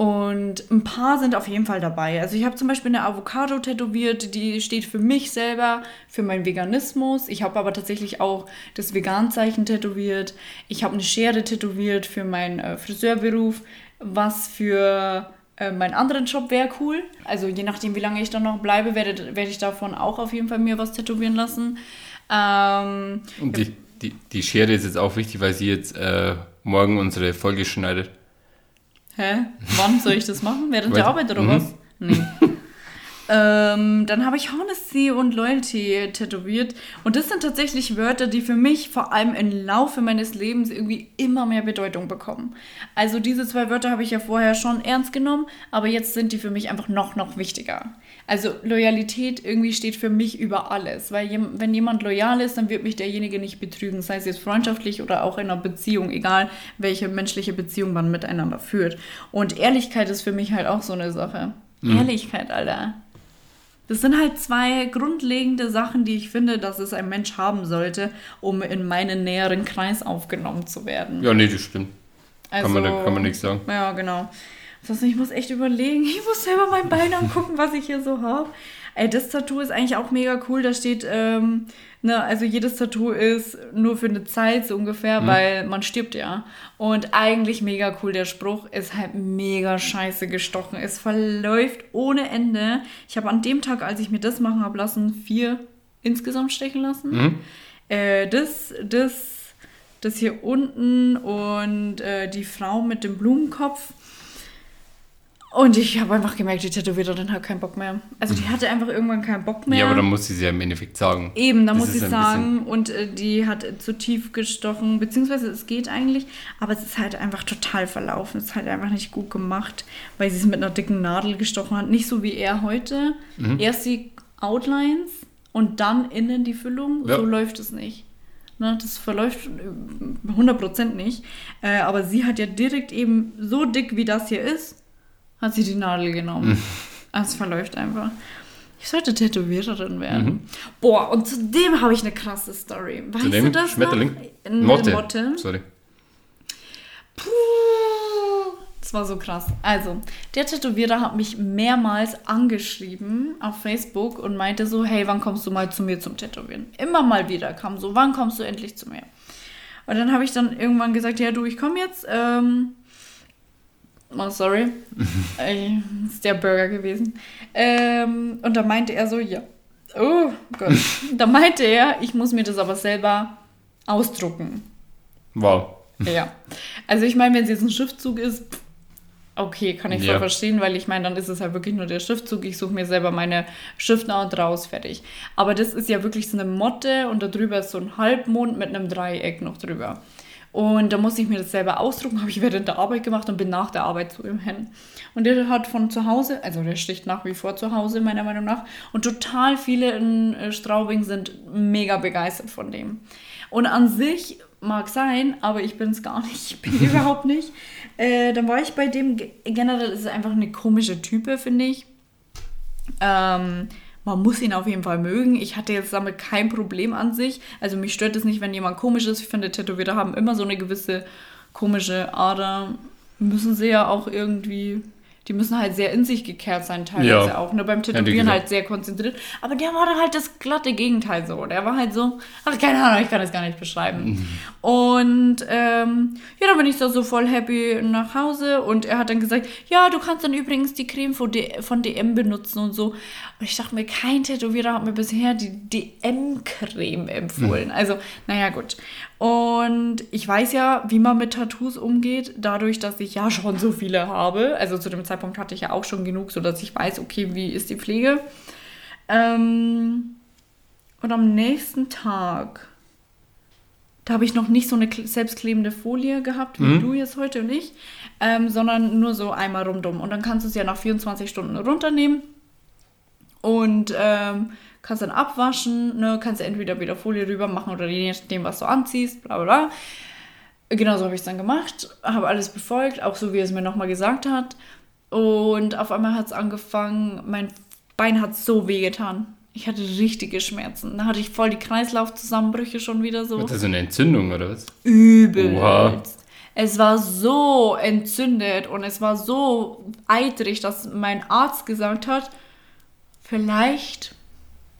und ein paar sind auf jeden Fall dabei. Also ich habe zum Beispiel eine Avocado tätowiert, die steht für mich selber, für meinen Veganismus. Ich habe aber tatsächlich auch das Veganzeichen tätowiert. Ich habe eine Schere tätowiert für meinen äh, Friseurberuf, was für äh, meinen anderen Job wäre cool. Also je nachdem, wie lange ich dann noch bleibe, werde, werde ich davon auch auf jeden Fall mir was tätowieren lassen. Ähm, Und die, die, die Schere ist jetzt auch wichtig, weil sie jetzt äh, morgen unsere Folge schneidet. Hä? Wann soll ich das machen? Während der Arbeit oder Mhm. was? Nee. (laughs) ähm, dann habe ich Honesty und Loyalty tätowiert. Und das sind tatsächlich Wörter, die für mich vor allem im Laufe meines Lebens irgendwie immer mehr Bedeutung bekommen. Also diese zwei Wörter habe ich ja vorher schon ernst genommen, aber jetzt sind die für mich einfach noch, noch wichtiger. Also Loyalität irgendwie steht für mich über alles, weil wenn jemand loyal ist, dann wird mich derjenige nicht betrügen, sei es jetzt freundschaftlich oder auch in einer Beziehung, egal welche menschliche Beziehung man miteinander führt. Und Ehrlichkeit ist für mich halt auch so eine Sache. Ehrlichkeit, Alter. Das sind halt zwei grundlegende Sachen, die ich finde, dass es ein Mensch haben sollte, um in meinen näheren Kreis aufgenommen zu werden. Ja, nee, das stimmt. Also, kann, man, kann man nichts sagen. Ja, genau. Ich muss echt überlegen. Ich muss selber mein Bein angucken, was ich hier so habe. Ey, das Tattoo ist eigentlich auch mega cool. Da steht, ähm, ne, also jedes Tattoo ist nur für eine Zeit so ungefähr, mhm. weil man stirbt ja. Und eigentlich mega cool. Der Spruch ist halt mega scheiße gestochen. Es verläuft ohne Ende. Ich habe an dem Tag, als ich mir das machen habe lassen, vier insgesamt stechen lassen. Mhm. Äh, das, das, das hier unten und äh, die Frau mit dem Blumenkopf und ich habe einfach gemerkt, die Tätowiererin hat keinen Bock mehr. Also die hatte einfach irgendwann keinen Bock mehr. Ja, aber dann muss sie es ja im Endeffekt sagen. Eben, da muss sie sagen. Und äh, die hat zu tief gestochen, beziehungsweise es geht eigentlich, aber es ist halt einfach total verlaufen. Es ist halt einfach nicht gut gemacht, weil sie es mit einer dicken Nadel gestochen hat. Nicht so wie er heute. Mhm. Erst die Outlines und dann innen die Füllung. Ja. So läuft es nicht. Ne, das verläuft 100% nicht. Äh, aber sie hat ja direkt eben so dick, wie das hier ist, hat sie die Nadel genommen. Mhm. Es verläuft einfach. Ich sollte Tätowiererin werden. Mhm. Boah, und zudem habe ich eine krasse Story. Weißt zudem? du das? Schmetterling? Noch? Motte. Motte. Sorry. Puh. Das war so krass. Also, der Tätowierer hat mich mehrmals angeschrieben auf Facebook und meinte so, hey, wann kommst du mal zu mir zum Tätowieren? Immer mal wieder kam so, wann kommst du endlich zu mir? Und dann habe ich dann irgendwann gesagt, ja du, ich komme jetzt. Ähm, Oh, sorry. (laughs) ist der Burger gewesen. Ähm, und da meinte er so, ja. Oh Gott. (laughs) da meinte er, ich muss mir das aber selber ausdrucken. Wow. Ja. Also ich meine, wenn es jetzt ein Schriftzug ist, okay, kann ich ja. voll verstehen, weil ich meine, dann ist es halt wirklich nur der Schriftzug. Ich suche mir selber meine Schriftart raus, fertig. Aber das ist ja wirklich so eine Motte und da drüber ist so ein Halbmond mit einem Dreieck noch drüber. Und da musste ich mir das selber ausdrucken, (laughs) habe ich während der Arbeit gemacht und bin nach der Arbeit zu ihm hin. Und der hat von zu Hause, also der sticht nach wie vor zu Hause, meiner Meinung nach. Und total viele in äh, Straubing sind mega begeistert von dem. Und an sich mag sein, aber ich bin es gar nicht. Ich bin (laughs) überhaupt nicht. Äh, dann war ich bei dem, generell ist es einfach eine komische Type, finde ich. Ähm, man muss ihn auf jeden Fall mögen. Ich hatte jetzt damit kein Problem an sich. Also mich stört es nicht, wenn jemand komisch ist. Ich finde, Tätowierer haben immer so eine gewisse komische Ader. Müssen sie ja auch irgendwie die müssen halt sehr in sich gekehrt sein, teilweise ja. auch. Nur beim Tätowieren ja, halt sehr konzentriert. Aber der war dann halt das glatte Gegenteil so. Der war halt so, ach, keine Ahnung, ich kann das gar nicht beschreiben. Mhm. Und ähm, ja, dann bin ich da so voll happy nach Hause und er hat dann gesagt, ja, du kannst dann übrigens die Creme von, DM benutzen und so. Und ich dachte mir, kein Tätowierer hat mir bisher die DM-Creme empfohlen. Mhm. Also, naja, gut. Und ich weiß ja, wie man mit Tattoos umgeht, dadurch, dass ich ja schon so viele habe. Also zu dem Zeitpunkt hatte ich ja auch schon genug, sodass ich weiß, okay, wie ist die Pflege. Ähm und am nächsten Tag, da habe ich noch nicht so eine selbstklebende Folie gehabt, wie mhm. du jetzt heute und ich, ähm, sondern nur so einmal rundum. Und dann kannst du es ja nach 24 Stunden runternehmen. Und ähm, kannst dann abwaschen, ne, kannst entweder wieder Folie drüber machen oder je nachdem, was du anziehst, bla bla bla. Genau so habe ich es dann gemacht, habe alles befolgt, auch so wie er es mir nochmal gesagt hat. Und auf einmal hat es angefangen, mein Bein hat so weh getan. Ich hatte richtige Schmerzen. Da hatte ich voll die Kreislaufzusammenbrüche schon wieder so. War das eine Entzündung oder was? Übel. Es war so entzündet und es war so eitrig, dass mein Arzt gesagt hat, vielleicht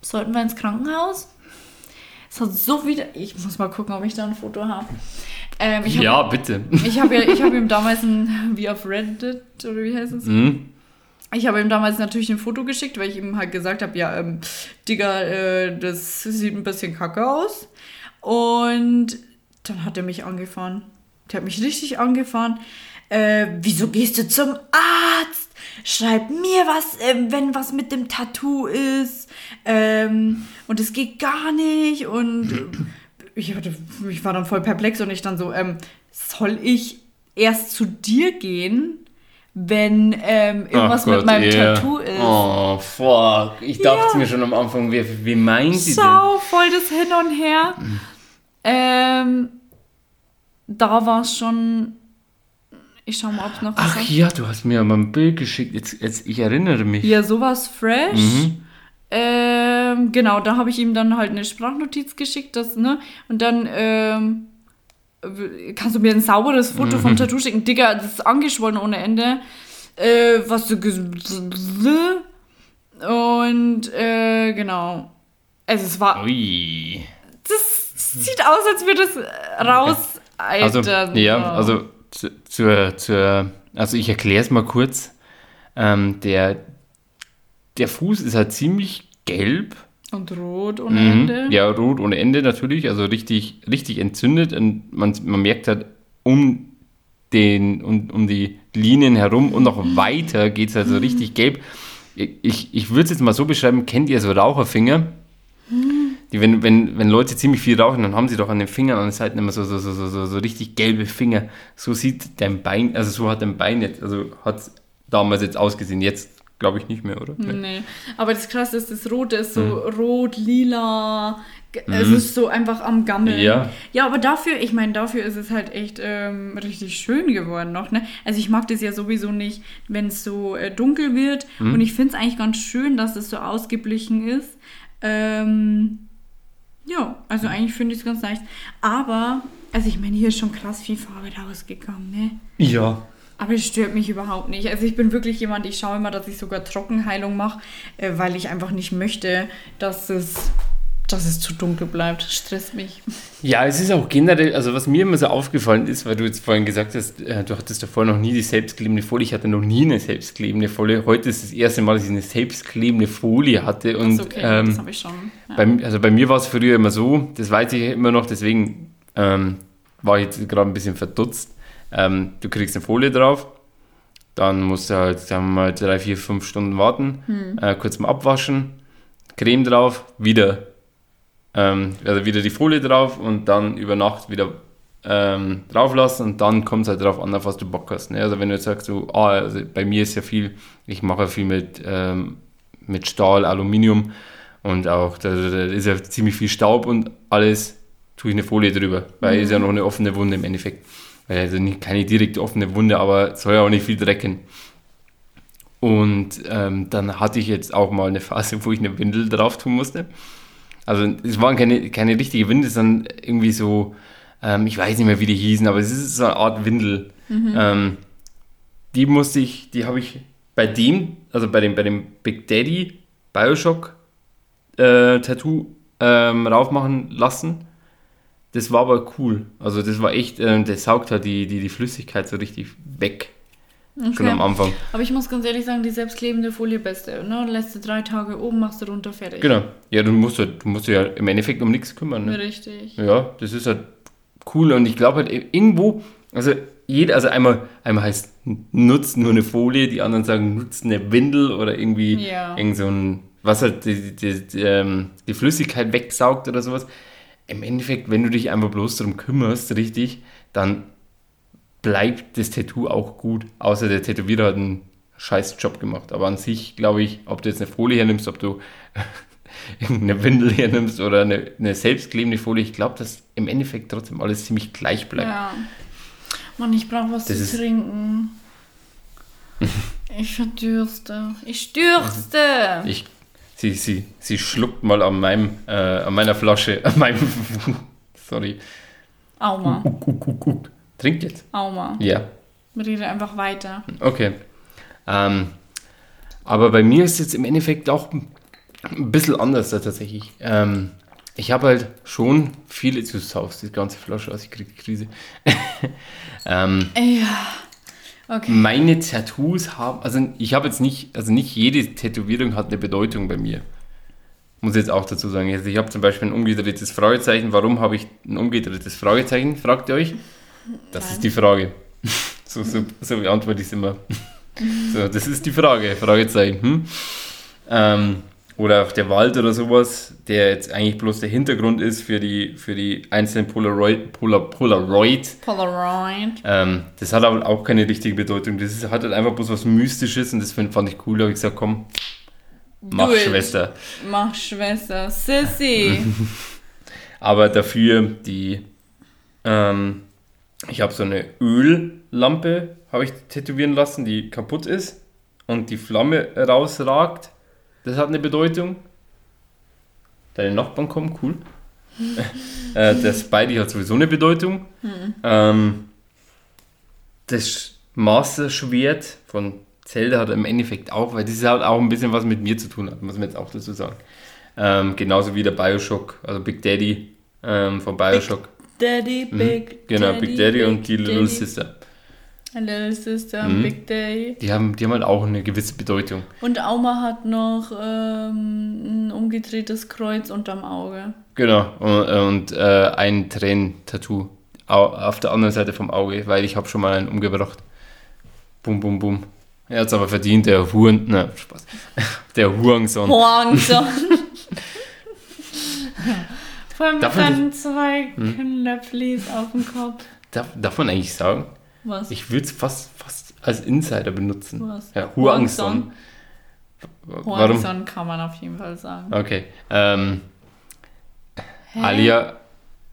sollten wir ins Krankenhaus? Es hat so wieder. Ich muss mal gucken, ob ich da ein Foto habe. Ähm, ja, (laughs) hab, bitte. Ich habe ja, hab ihm damals ein, wie auf Reddit, oder wie heißt es? Mhm. Ich habe ihm damals natürlich ein Foto geschickt, weil ich ihm halt gesagt habe, ja, ähm, Digga, äh, das sieht ein bisschen kacke aus. Und dann hat er mich angefahren. Der hat mich richtig angefahren. Äh, wieso gehst du zum Arzt? Schreib mir was, ähm, wenn was mit dem Tattoo ist. Ähm, und es geht gar nicht. Und ich, ich, war dann voll perplex und ich dann so, ähm, soll ich erst zu dir gehen? wenn ähm, irgendwas Gott, mit meinem yeah. Tattoo ist. Oh, fuck. Ich dachte ja. mir schon am Anfang, wie, wie meint sie denn? Schau, voll das Hin und Her. ähm, da war es schon ich schau mal, ob es noch was Ach ja, du hast mir mal ein Bild geschickt. Jetzt, jetzt, ich erinnere mich. Ja, sowas fresh. Mhm. ähm, genau, da habe ich ihm dann halt eine Sprachnotiz geschickt, das, ne? Und dann, ähm, kannst du mir ein sauberes Foto vom Tattoo schicken? Digga, das ist angeschwollen ohne Ende. Äh, was du und äh, genau. Also es war. Ui. Das sieht aus, als würde es raus. Also, ja, also zur, zur, also ich erkläre es mal kurz. Ähm, der, der Fuß ist halt ziemlich gelb. Und rot ohne mhm. Ende. Ja, rot ohne Ende natürlich, also richtig, richtig entzündet und man, man merkt halt um den, um, um die Linien herum und noch weiter geht es also richtig gelb. Ich, ich würde es jetzt mal so beschreiben, kennt ihr so Raucherfinger? Die, wenn, wenn, wenn Leute ziemlich viel rauchen, dann haben sie doch an den Fingern an den Seiten immer so, so, so, so, so richtig gelbe Finger. So sieht dein Bein, also so hat dein Bein jetzt, also hat es damals jetzt ausgesehen. Jetzt glaube ich nicht mehr, oder? Nee. Aber das Krasse ist, das Rote ist so hm. rot, lila, es mhm. ist so einfach am Gammeln. Ja. Ja, aber dafür, ich meine, dafür ist es halt echt ähm, richtig schön geworden noch. Ne? Also ich mag das ja sowieso nicht, wenn es so äh, dunkel wird. Mhm. Und ich finde es eigentlich ganz schön, dass es so ausgeblichen ist. Ähm, ja, also eigentlich finde ich es ganz nice. Aber, also ich meine, hier ist schon krass viel Farbe rausgekommen, ne? Ja. Aber es stört mich überhaupt nicht. Also ich bin wirklich jemand, ich schaue immer, dass ich sogar Trockenheilung mache, äh, weil ich einfach nicht möchte, dass es dass es zu dunkel bleibt. Stresst mich. Ja, es ist auch generell, also was mir immer so aufgefallen ist, weil du jetzt vorhin gesagt hast, äh, du hattest davor noch nie die selbstklebende Folie. Ich hatte noch nie eine selbstklebende Folie. Heute ist das erste Mal, dass ich eine selbstklebende Folie hatte. Und, das, okay, ähm, das habe ich schon. Ja. Bei, also bei mir war es früher immer so, das weiß ich immer noch, deswegen ähm, war ich jetzt gerade ein bisschen verdutzt. Ähm, du kriegst eine Folie drauf, dann musst du halt, sagen wir mal, drei, vier, fünf Stunden warten, hm. äh, kurz mal abwaschen, Creme drauf, wieder ähm, also wieder die Folie drauf und dann über Nacht wieder ähm, drauf lassen und dann kommt es halt darauf an, auf was du Bock hast. Ne? Also wenn du jetzt sagst, so, ah, also bei mir ist ja viel, ich mache viel mit, ähm, mit Stahl, Aluminium und auch, da, da, ist ja ziemlich viel Staub und alles, tue ich eine Folie drüber, weil mhm. ist ja noch eine offene Wunde im Endeffekt. Also nicht, keine direkte offene Wunde, aber soll ja auch nicht viel drecken. Und ähm, dann hatte ich jetzt auch mal eine Phase, wo ich eine Windel drauf tun musste. Also es waren keine, keine richtige Windel, sondern irgendwie so, ähm, ich weiß nicht mehr, wie die hießen, aber es ist so eine Art Windel. Mhm. Ähm, die musste ich, die habe ich bei dem, also bei dem, bei dem Big Daddy Bioshock äh, Tattoo ähm, raufmachen lassen. Das war aber cool. Also das war echt, äh, der saugt halt die, die, die Flüssigkeit so richtig weg. Okay. Schon am Anfang. Aber ich muss ganz ehrlich sagen, die selbstklebende Folie beste. Ne? Lässt du drei Tage oben, machst du runter, fertig. Genau. Ja, du musst, du musst ja im Endeffekt um nichts kümmern. Ne? Richtig. Ja, das ist halt cool und ich glaube halt irgendwo, also jeder, also einmal, einmal heißt nutzt nur eine Folie, die anderen sagen nutzt eine Windel oder irgendwie ja. irgend so ein, was halt die, die, die, ähm, die Flüssigkeit wegsaugt oder sowas. Im Endeffekt, wenn du dich einfach bloß darum kümmerst, richtig, dann bleibt das Tattoo auch gut, außer der Tätowierer hat einen scheiß Job gemacht. Aber an sich glaube ich, ob du jetzt eine Folie hernimmst, ob du (laughs) eine Windel hernimmst oder eine, eine selbstklebende Folie, ich glaube, dass im Endeffekt trotzdem alles ziemlich gleich bleibt. Ja. Mann, ich brauche was das zu trinken. (laughs) ich verdürste. Ich stürste. Ich, sie, sie, sie schluckt mal an, meinem, äh, an meiner Flasche, an meinem. (laughs) Sorry. Auma. Uh, uh, uh, Trink jetzt. Auma. Ja. Rede einfach weiter. Okay. Ähm, aber bei mir ist es jetzt im Endeffekt auch ein bisschen anders tatsächlich. Ähm, ich habe halt schon viele zu Saus, die ganze Flasche aus, ich kriege Krise. (laughs) ähm, ja. Okay. Meine Tattoos haben, also ich habe jetzt nicht, also nicht jede Tätowierung hat eine Bedeutung bei mir. Muss ich jetzt auch dazu sagen. Also ich habe zum Beispiel ein umgedrehtes Fragezeichen. Warum habe ich ein umgedrehtes Fragezeichen? Fragt ihr euch? Das Nein. ist die Frage. So, so, so beantworte ich es immer. So, das ist die Frage, Fragezeichen. Hm? Ähm, oder auch der Wald oder sowas, der jetzt eigentlich bloß der Hintergrund ist für die, für die einzelnen Polaroid. Polar, Polaroid. Polaroid. Ähm, das hat aber auch keine richtige Bedeutung. Das ist, hat halt einfach bloß was Mystisches und das fand ich cool. Da habe ich gesagt, komm, mach Do Schwester. It. Mach Schwester. Sissy. (laughs) aber dafür die ähm, ich habe so eine Öllampe, habe ich tätowieren lassen, die kaputt ist und die Flamme rausragt. Das hat eine Bedeutung. deine Nachbarn kommen, cool. (laughs) (laughs) äh, das Spidey hat sowieso eine Bedeutung. Ähm, das Master-Schwert von Zelda hat im Endeffekt auch, weil das halt auch ein bisschen was mit mir zu tun hat, muss man jetzt auch dazu sagen. Ähm, genauso wie der Bioshock, also Big Daddy ähm, von Bioshock. Daddy, Big genau, Daddy, Big Daddy und die Big Little Daddy. Sister. Little Sister, Mhm. Big Daddy. Die haben, die haben halt auch eine gewisse Bedeutung. Und Auma hat noch ähm, ein umgedrehtes Kreuz unterm Auge. Genau, und, und äh, ein Tränen-Tattoo au- auf der anderen Seite vom Auge, weil ich habe schon mal einen umgebracht. Bum, bum, bum. Er hat es aber verdient, der Huren, na, Spaß. (laughs) Der Huangson. Huangson. Vor allem mit Hm? seinen zwei Knöpflis auf dem Kopf. Darf, darf man eigentlich sagen? Was? Ich würde es fast, fast als Insider benutzen. Was? Ja, Huangson. Warum? Huangson kann man auf jeden Fall sagen. Okay. Ähm? Alia,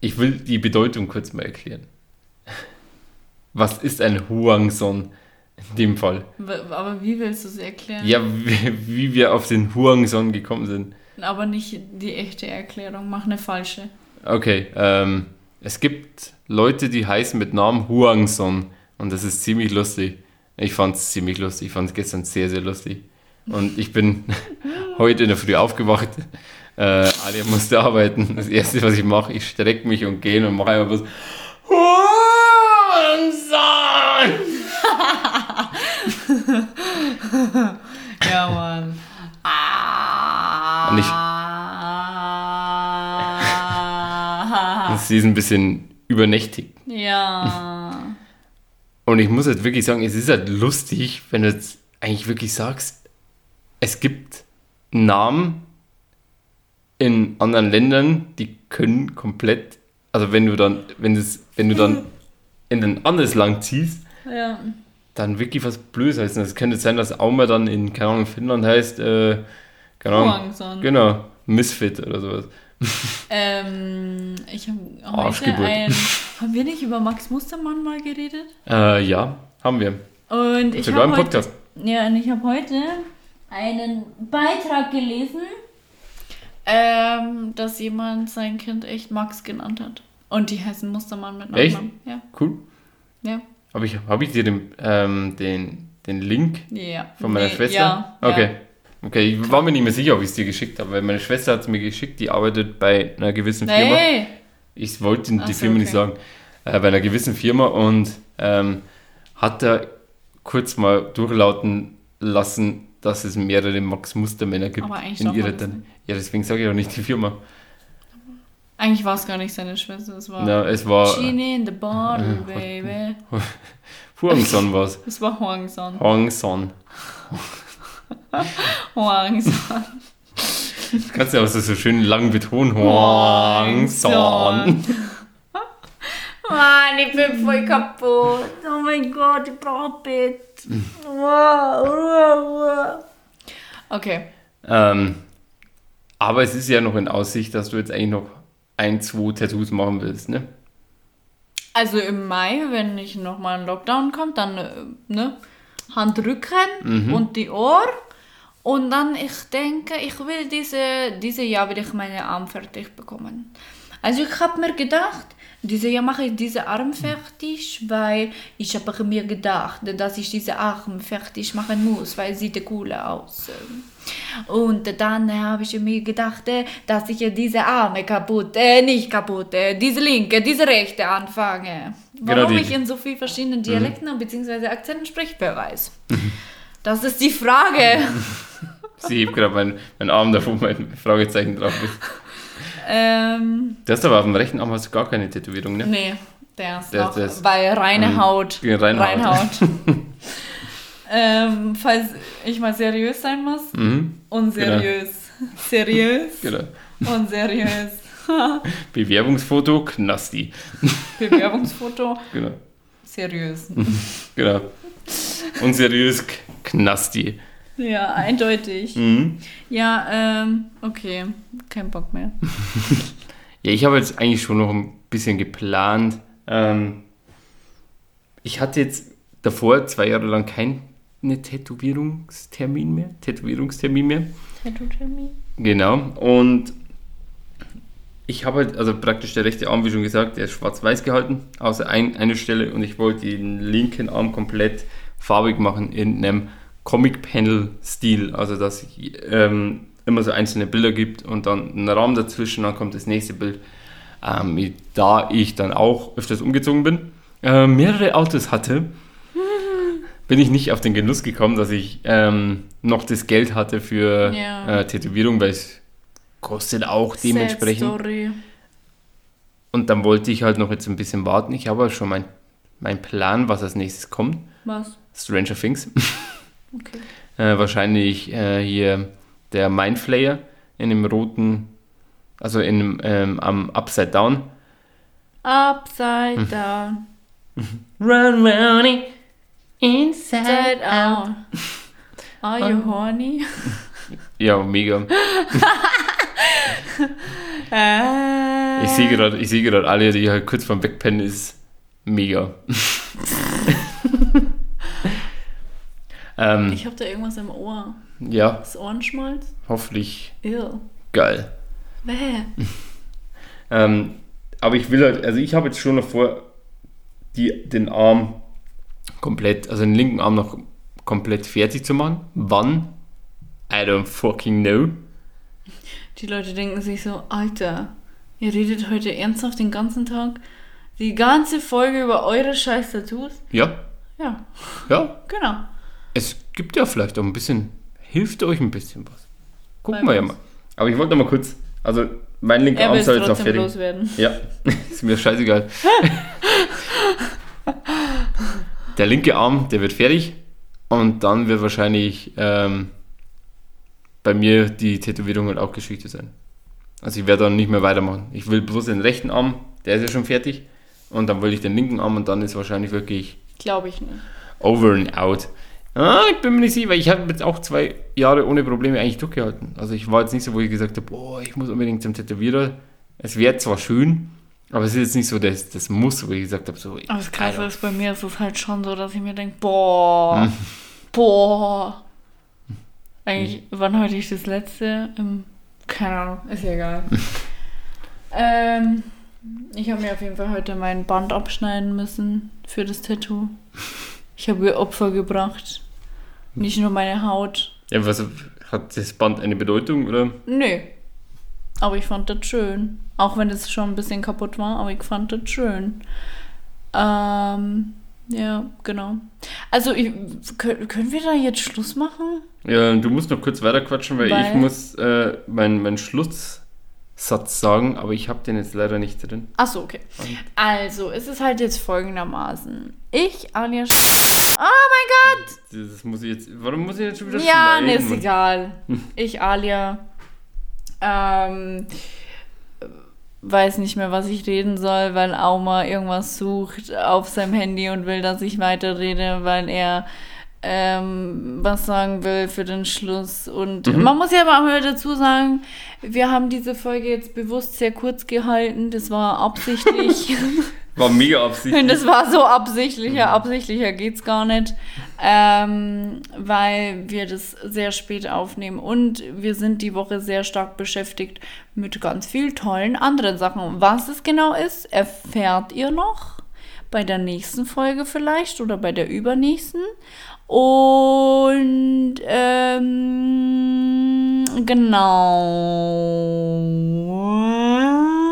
ich will die Bedeutung kurz mal erklären. Was ist ein Huangson in dem Fall? Aber wie willst du es erklären? Ja, wie, wie wir auf den Huangson gekommen sind. Aber nicht die echte Erklärung, mach eine falsche. Okay, ähm, es gibt Leute, die heißen mit Namen Huangson und das ist ziemlich lustig. Ich fand es ziemlich lustig, ich fand es gestern sehr, sehr lustig. Und ich bin (laughs) heute in der Früh aufgewacht. Äh, Alia musste arbeiten. Das erste, was ich mache, ich strecke mich und gehe und mache einfach was. Huangson! (laughs) Ja, Mann. Ah. Und ich- Sie ist ein bisschen übernächtig. ja. Und ich muss halt wirklich sagen, es ist halt lustig, wenn du jetzt eigentlich wirklich sagst, es gibt Namen in anderen Ländern, die können komplett, also wenn du dann, wenn das, wenn du dann (laughs) in ein anderes Land ziehst, Ja. dann wirklich was Blödes heißt. Es könnte sein, dass Auma dann in, keine Ahnung, Finnland heißt, äh, Huangson. genau, Misfit oder sowas. Ähm, ich habe heute ein. Haben wir nicht über Max Mustermann mal geredet? Äh, ja, haben wir. Und ich habe heute, Podcast. ja, und ich habe heute einen Beitrag gelesen, ähm, dass jemand sein Kind echt Max genannt hat. Und die heißen Mustermann mit Echt? Nachnamen. Ja, Cool. ja, Habe ich, hab ich dir den, ähm, den, den Link ja. Von meiner Nee, Schwester? Ja, Okay. Okay, ich war mir nicht mehr sicher, ob ich es dir geschickt habe, weil meine Schwester hat es mir geschickt, die arbeitet bei einer gewissen Ja. Firma. Nee. Ich wollte die so, Firma nicht okay. sagen. Äh, bei einer gewissen Firma und ähm, hat da kurz mal durchlauten lassen, dass es mehrere Max Mustermänner gibt Aber eigentlich in ihrer dann. Ja, deswegen sage ich auch nicht die Firma. Eigentlich war es gar nicht seine Schwester, es war Na, es war Genie in the bottle, baby. (laughs) Huangson war es. Es war Huangson. Huangson. (laughs) (laughs) Huangson. Das kannst du auch so, so schön lang betonen. Huangson. (laughs) Mann, ich bin voll kaputt. Oh mein Gott, ich brauche Bett. Okay. Ähm, aber es ist ja noch in Aussicht, dass du jetzt eigentlich noch ein, zwei Tattoos machen willst, ne? Also im Mai, wenn nicht nochmal ein Lockdown kommt, dann äh, ne, Handrücken Mhm. und die Ohr. Und dann, ich denke, ich will diese, diese Jahr will ich meine Arm fertig bekommen. Also ich habe mir gedacht, diese Jahr mache ich diese Arm fertig, weil ich habe mir gedacht, dass ich diese Arm fertig machen muss, weil sie sieht cool aus. Und dann habe ich mir gedacht, dass ich diese Arme kaputt, äh, nicht kaputt, diese linke, diese rechte anfange. Genau Warum die- ich in so vielen verschiedenen Dialekten bzw. Akzenten spreche, wer weiß. Das ist die Frage. (laughs) Sie hebt gerade meinen mein Arm davor, mein Fragezeichen drauf ist. ähm, Du hast aber auf dem rechten Arm hast du gar keine Tätowierung, ne? nee, der ist Der- noch der ist- bei reine ähm, Haut. ja, reine Haut. Reinhaut. (laughs) ähm, falls ich mal seriös sein muss. Mhm, Unseriös. Seriös. genau. Unseriös. (laughs) Bewerbungsfoto, Knasti. Bewerbungsfoto. (laughs) Genau. Seriös. (laughs) genau. Unseriös Knasti. Ja, eindeutig. Mhm. Ja, ähm, okay. Kein Bock mehr. Ja, ich habe jetzt eigentlich schon noch ein bisschen geplant. Ähm, ich hatte jetzt davor zwei Jahre lang keinen Tätowierungstermin mehr. Tätowierungstermin mehr. Tattoo-Termin? Genau. Und ich habe halt, also praktisch der rechte Arm, wie schon gesagt, der ist schwarz-weiß gehalten, außer ein, eine Stelle und ich wollte den linken Arm komplett farbig machen in einem Comic-Panel-Stil, also dass ähm, immer so einzelne Bilder gibt und dann ein Raum dazwischen, dann kommt das nächste Bild. Ähm, da ich dann auch öfters umgezogen bin, äh, mehrere Autos hatte, (laughs) bin ich nicht auf den Genuss gekommen, dass ich ähm, noch das Geld hatte für Ja. äh, Tätowierung, weil es kostet auch dementsprechend. Sad Story. Und dann wollte ich halt noch jetzt ein bisschen warten. Ich habe schon mein, mein Plan, was als nächstes kommt. Was? Stranger Things. (laughs) Okay. äh, wahrscheinlich äh, hier der Mindflayer in dem roten, also in dem, ähm, am Upside Down. Upside Hm. down, (laughs) Run round inside side out. Are you horny? (laughs) Ja, mega. Äh. Ich sehe gerade, ich sehe gerade alle, die halt kurz vorm Wegpennen ist. Mega. ähm, Ich habe da irgendwas im Ohr. ja, Das Ohrenschmalz? hoffentlich Ew. geil. Bäh. Ähm, aber ich will halt, also ich habe jetzt schon noch vor, die, den Arm komplett, also den linken Arm noch komplett fertig zu machen. Wann? I don't fucking know. Die Leute denken sich so, Alter, ihr redet heute ernsthaft den ganzen Tag? Die ganze Folge über eure scheiß Tattoos? Ja, Ja, ja. (laughs) genau. Es gibt ja vielleicht auch ein bisschen, hilft euch ein bisschen was. Gucken Bei wir ja mal. Aber ich wollte noch mal kurz, also mein linker Er Arm soll jetzt noch trotzdem fertig. loswerden. Ja, (laughs) ist mir scheißegal. (laughs) der linke Arm, der wird fertig und dann wird wahrscheinlich ähm, bei mir die Tätowierung halt auch Geschichte sein. Also ich werde dann nicht mehr weitermachen. Ich will bloß den rechten Arm, der ist ja schon fertig und dann will ich den linken Arm und dann ist wahrscheinlich wirklich Glaube ich nicht. over and out. Ah, ich bin mir nicht sicher, weil ich habe jetzt auch zwei Jahre ohne Probleme eigentlich durchgehalten. Also ich war jetzt nicht so, wo ich gesagt habe, boah, ich muss unbedingt zum Tätowierer. Es wäre zwar schön, aber es ist jetzt nicht so das, das Muss, wo ich gesagt habe, so. Aber das Krasse ist, bei mir ist es halt schon so, dass ich mir denke, boah, Hm. boah. Eigentlich, wann hatte ich das letzte? Im, keine Ahnung, ist ja egal. (laughs) ähm, ich habe mir auf jeden Fall heute mein Band abschneiden müssen für das Tattoo. Ich habe ihr Opfer gebracht. Nicht nur meine Haut. Ja, was, hat das Band eine Bedeutung, oder? Nö. Aber ich fand das schön. Auch wenn es schon ein bisschen kaputt war, aber ich fand das schön. Ähm, ja, genau. Also, ich, können, wir da jetzt Schluss machen? Ja, du musst noch kurz weiterquatschen, weil, Weil? ich muss äh, meinen mein Schlusssatz sagen, aber ich habe den jetzt leider nicht drin. Achso, okay. Und- Also, es ist halt jetzt folgendermaßen. Ich, Anja. Sch- Oh mein Gott! Das muss ich jetzt. Warum muss ich jetzt schon wieder Ja, schneiden, ne, ist egal. Ich, Alia, ähm, weiß nicht mehr, was ich reden soll, weil Auma irgendwas sucht auf seinem Handy und will, dass ich weiterrede, weil er ähm, was sagen will für den Schluss. Und Mhm. man muss ja aber auch mal dazu sagen, wir haben diese Folge jetzt bewusst sehr kurz gehalten. Das war absichtlich. (laughs) War mega absichtlich. Und das war so absichtlicher, absichtlicher geht's gar nicht, ähm, weil wir das sehr spät aufnehmen und wir sind die Woche sehr stark beschäftigt mit ganz vielen tollen anderen Sachen. Was es genau ist, erfährt ihr noch bei der nächsten Folge vielleicht oder bei der übernächsten. Und ähm, genau.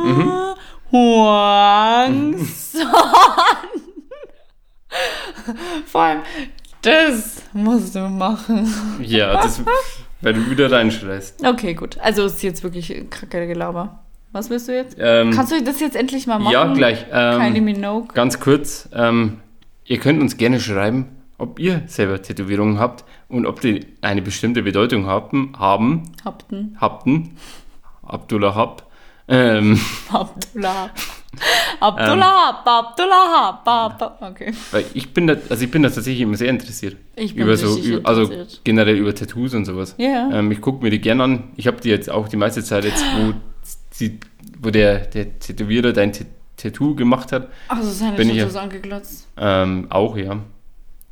Mhm. Huang (laughs) Son. Vor allem, das musst du machen. Ja, das, weil du wieder reinschreist. Okay, gut. Also ist jetzt wirklich kacke Gelaber. Was willst du jetzt? Ähm, Kannst du das jetzt endlich mal machen? ja, gleich. Kylie Ähm, Minogue. ganz kurz, ähm, ihr könnt uns gerne schreiben, ob ihr selber Tätowierungen habt und ob die eine bestimmte Bedeutung haben, haben, Habten. habten, Abdullah Hab. Ähm, (laughs) Abdullah. Abdullah, Abdullah, Abdullah. Okay. weil ich bin da, also ich bin da tatsächlich immer sehr interessiert. Ich bin über so, über, also interessiert. generell über Tattoos und sowas. Ja. Ähm, ich gucke mir die gerne an. Ich habe die jetzt auch die meiste Zeit jetzt, wo, die, wo der, der Tätowierer dein Tattoo gemacht hat, Also seine bin ich Tattoos angeglotzt. ähm, auch, ja.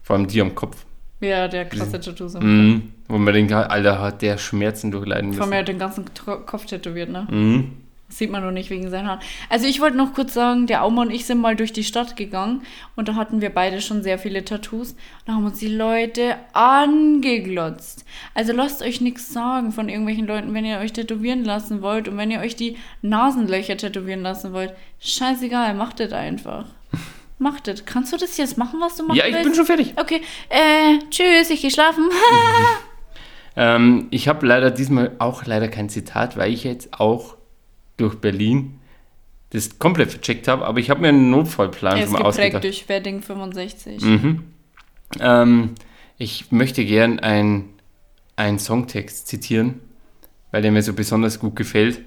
Vor allem die am Kopf. Ja, der krasse Tattoos. Mhm. Wo man denkt, Alter, hat der Schmerzen durchleiden Vor müssen. mir hat den ganzen Kopf tätowiert, ne? Mhm. Das sieht man noch nicht wegen seinen Haaren. Also ich wollte noch kurz sagen, der Auma und ich sind mal durch die Stadt gegangen und da hatten wir beide schon sehr viele Tattoos. Da haben uns die Leute angeglotzt. Also lasst euch nichts sagen von irgendwelchen Leuten, wenn ihr euch tätowieren lassen wollt und wenn ihr euch die Nasenlöcher tätowieren lassen wollt. Scheißegal, macht das einfach. (laughs) Macht das. Kannst du das jetzt machen, was du machen Ja, ich willst? bin schon fertig. Okay, äh, tschüss, ich gehe schlafen. (laughs) Ähm, ich habe leider diesmal auch leider kein Zitat, weil ich jetzt auch durch Berlin das komplett vercheckt habe, aber ich habe mir einen Notfallplan schon mal geprägt ausgedacht. durch Wedding 65. Mhm. Ähm, ich möchte gern einen Songtext zitieren, weil der mir so besonders gut gefällt,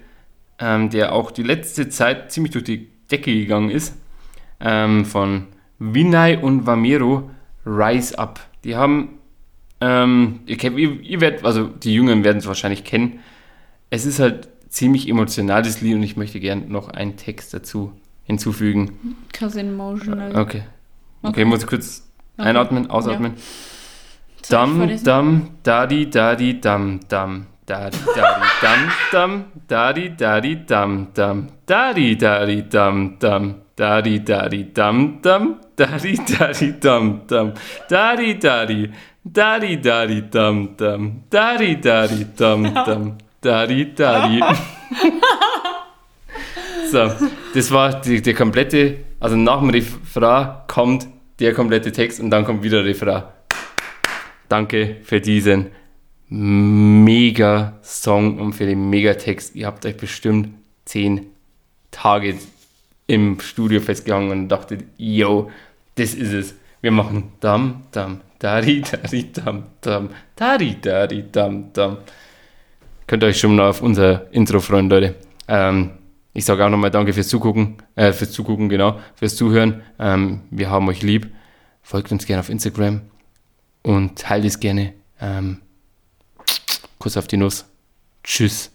ähm, der auch die letzte Zeit ziemlich durch die Decke gegangen ist, ähm, von Vinay und Vamero, Rise Up. Die haben, ähm, ihr, kennt, ihr, ihr werdet, also die Jüngeren werden es wahrscheinlich kennen, es ist halt ziemlich emotionales Lied und ich möchte gern noch einen Text dazu hinzufügen. Cause emotional. Okay. Okay, muss ich kurz Okay. einatmen, ausatmen. Ich Dam, dam, dadi, dadi, dam, dam. Dadi, dadi, dam, dam. Dadi, dadi, dam, dam. Dadi, dadi, dam, dam. Dadi, dadi, dam, dam. Dadi, dadi, dam, dam. Dadi, dadi. Dadi, dadi, dam, dam. Dadi, dadi, dam, dam. Dadi, dadi. (laughs) So, das war die, der komplette, also nach dem Refrain kommt der komplette Text und dann kommt wieder Refrain. Danke für diesen mega Song und für den mega Text. Ihr habt euch bestimmt zehn Tage im Studio festgehangen und dachtet, yo, das ist es. Wir machen dam, dam, dari, dari, dam, dam, dari, dari, dam, dam. Könnt ihr euch schon mal auf unser Intro freuen, Leute. Ähm, ich sage auch nochmal Danke fürs Zugucken, äh, fürs Zugucken, genau, fürs Zuhören. Ähm, wir haben euch lieb. Folgt uns gerne auf Instagram und teilt es gerne. Ähm, Kuss auf die Nuss. Tschüss.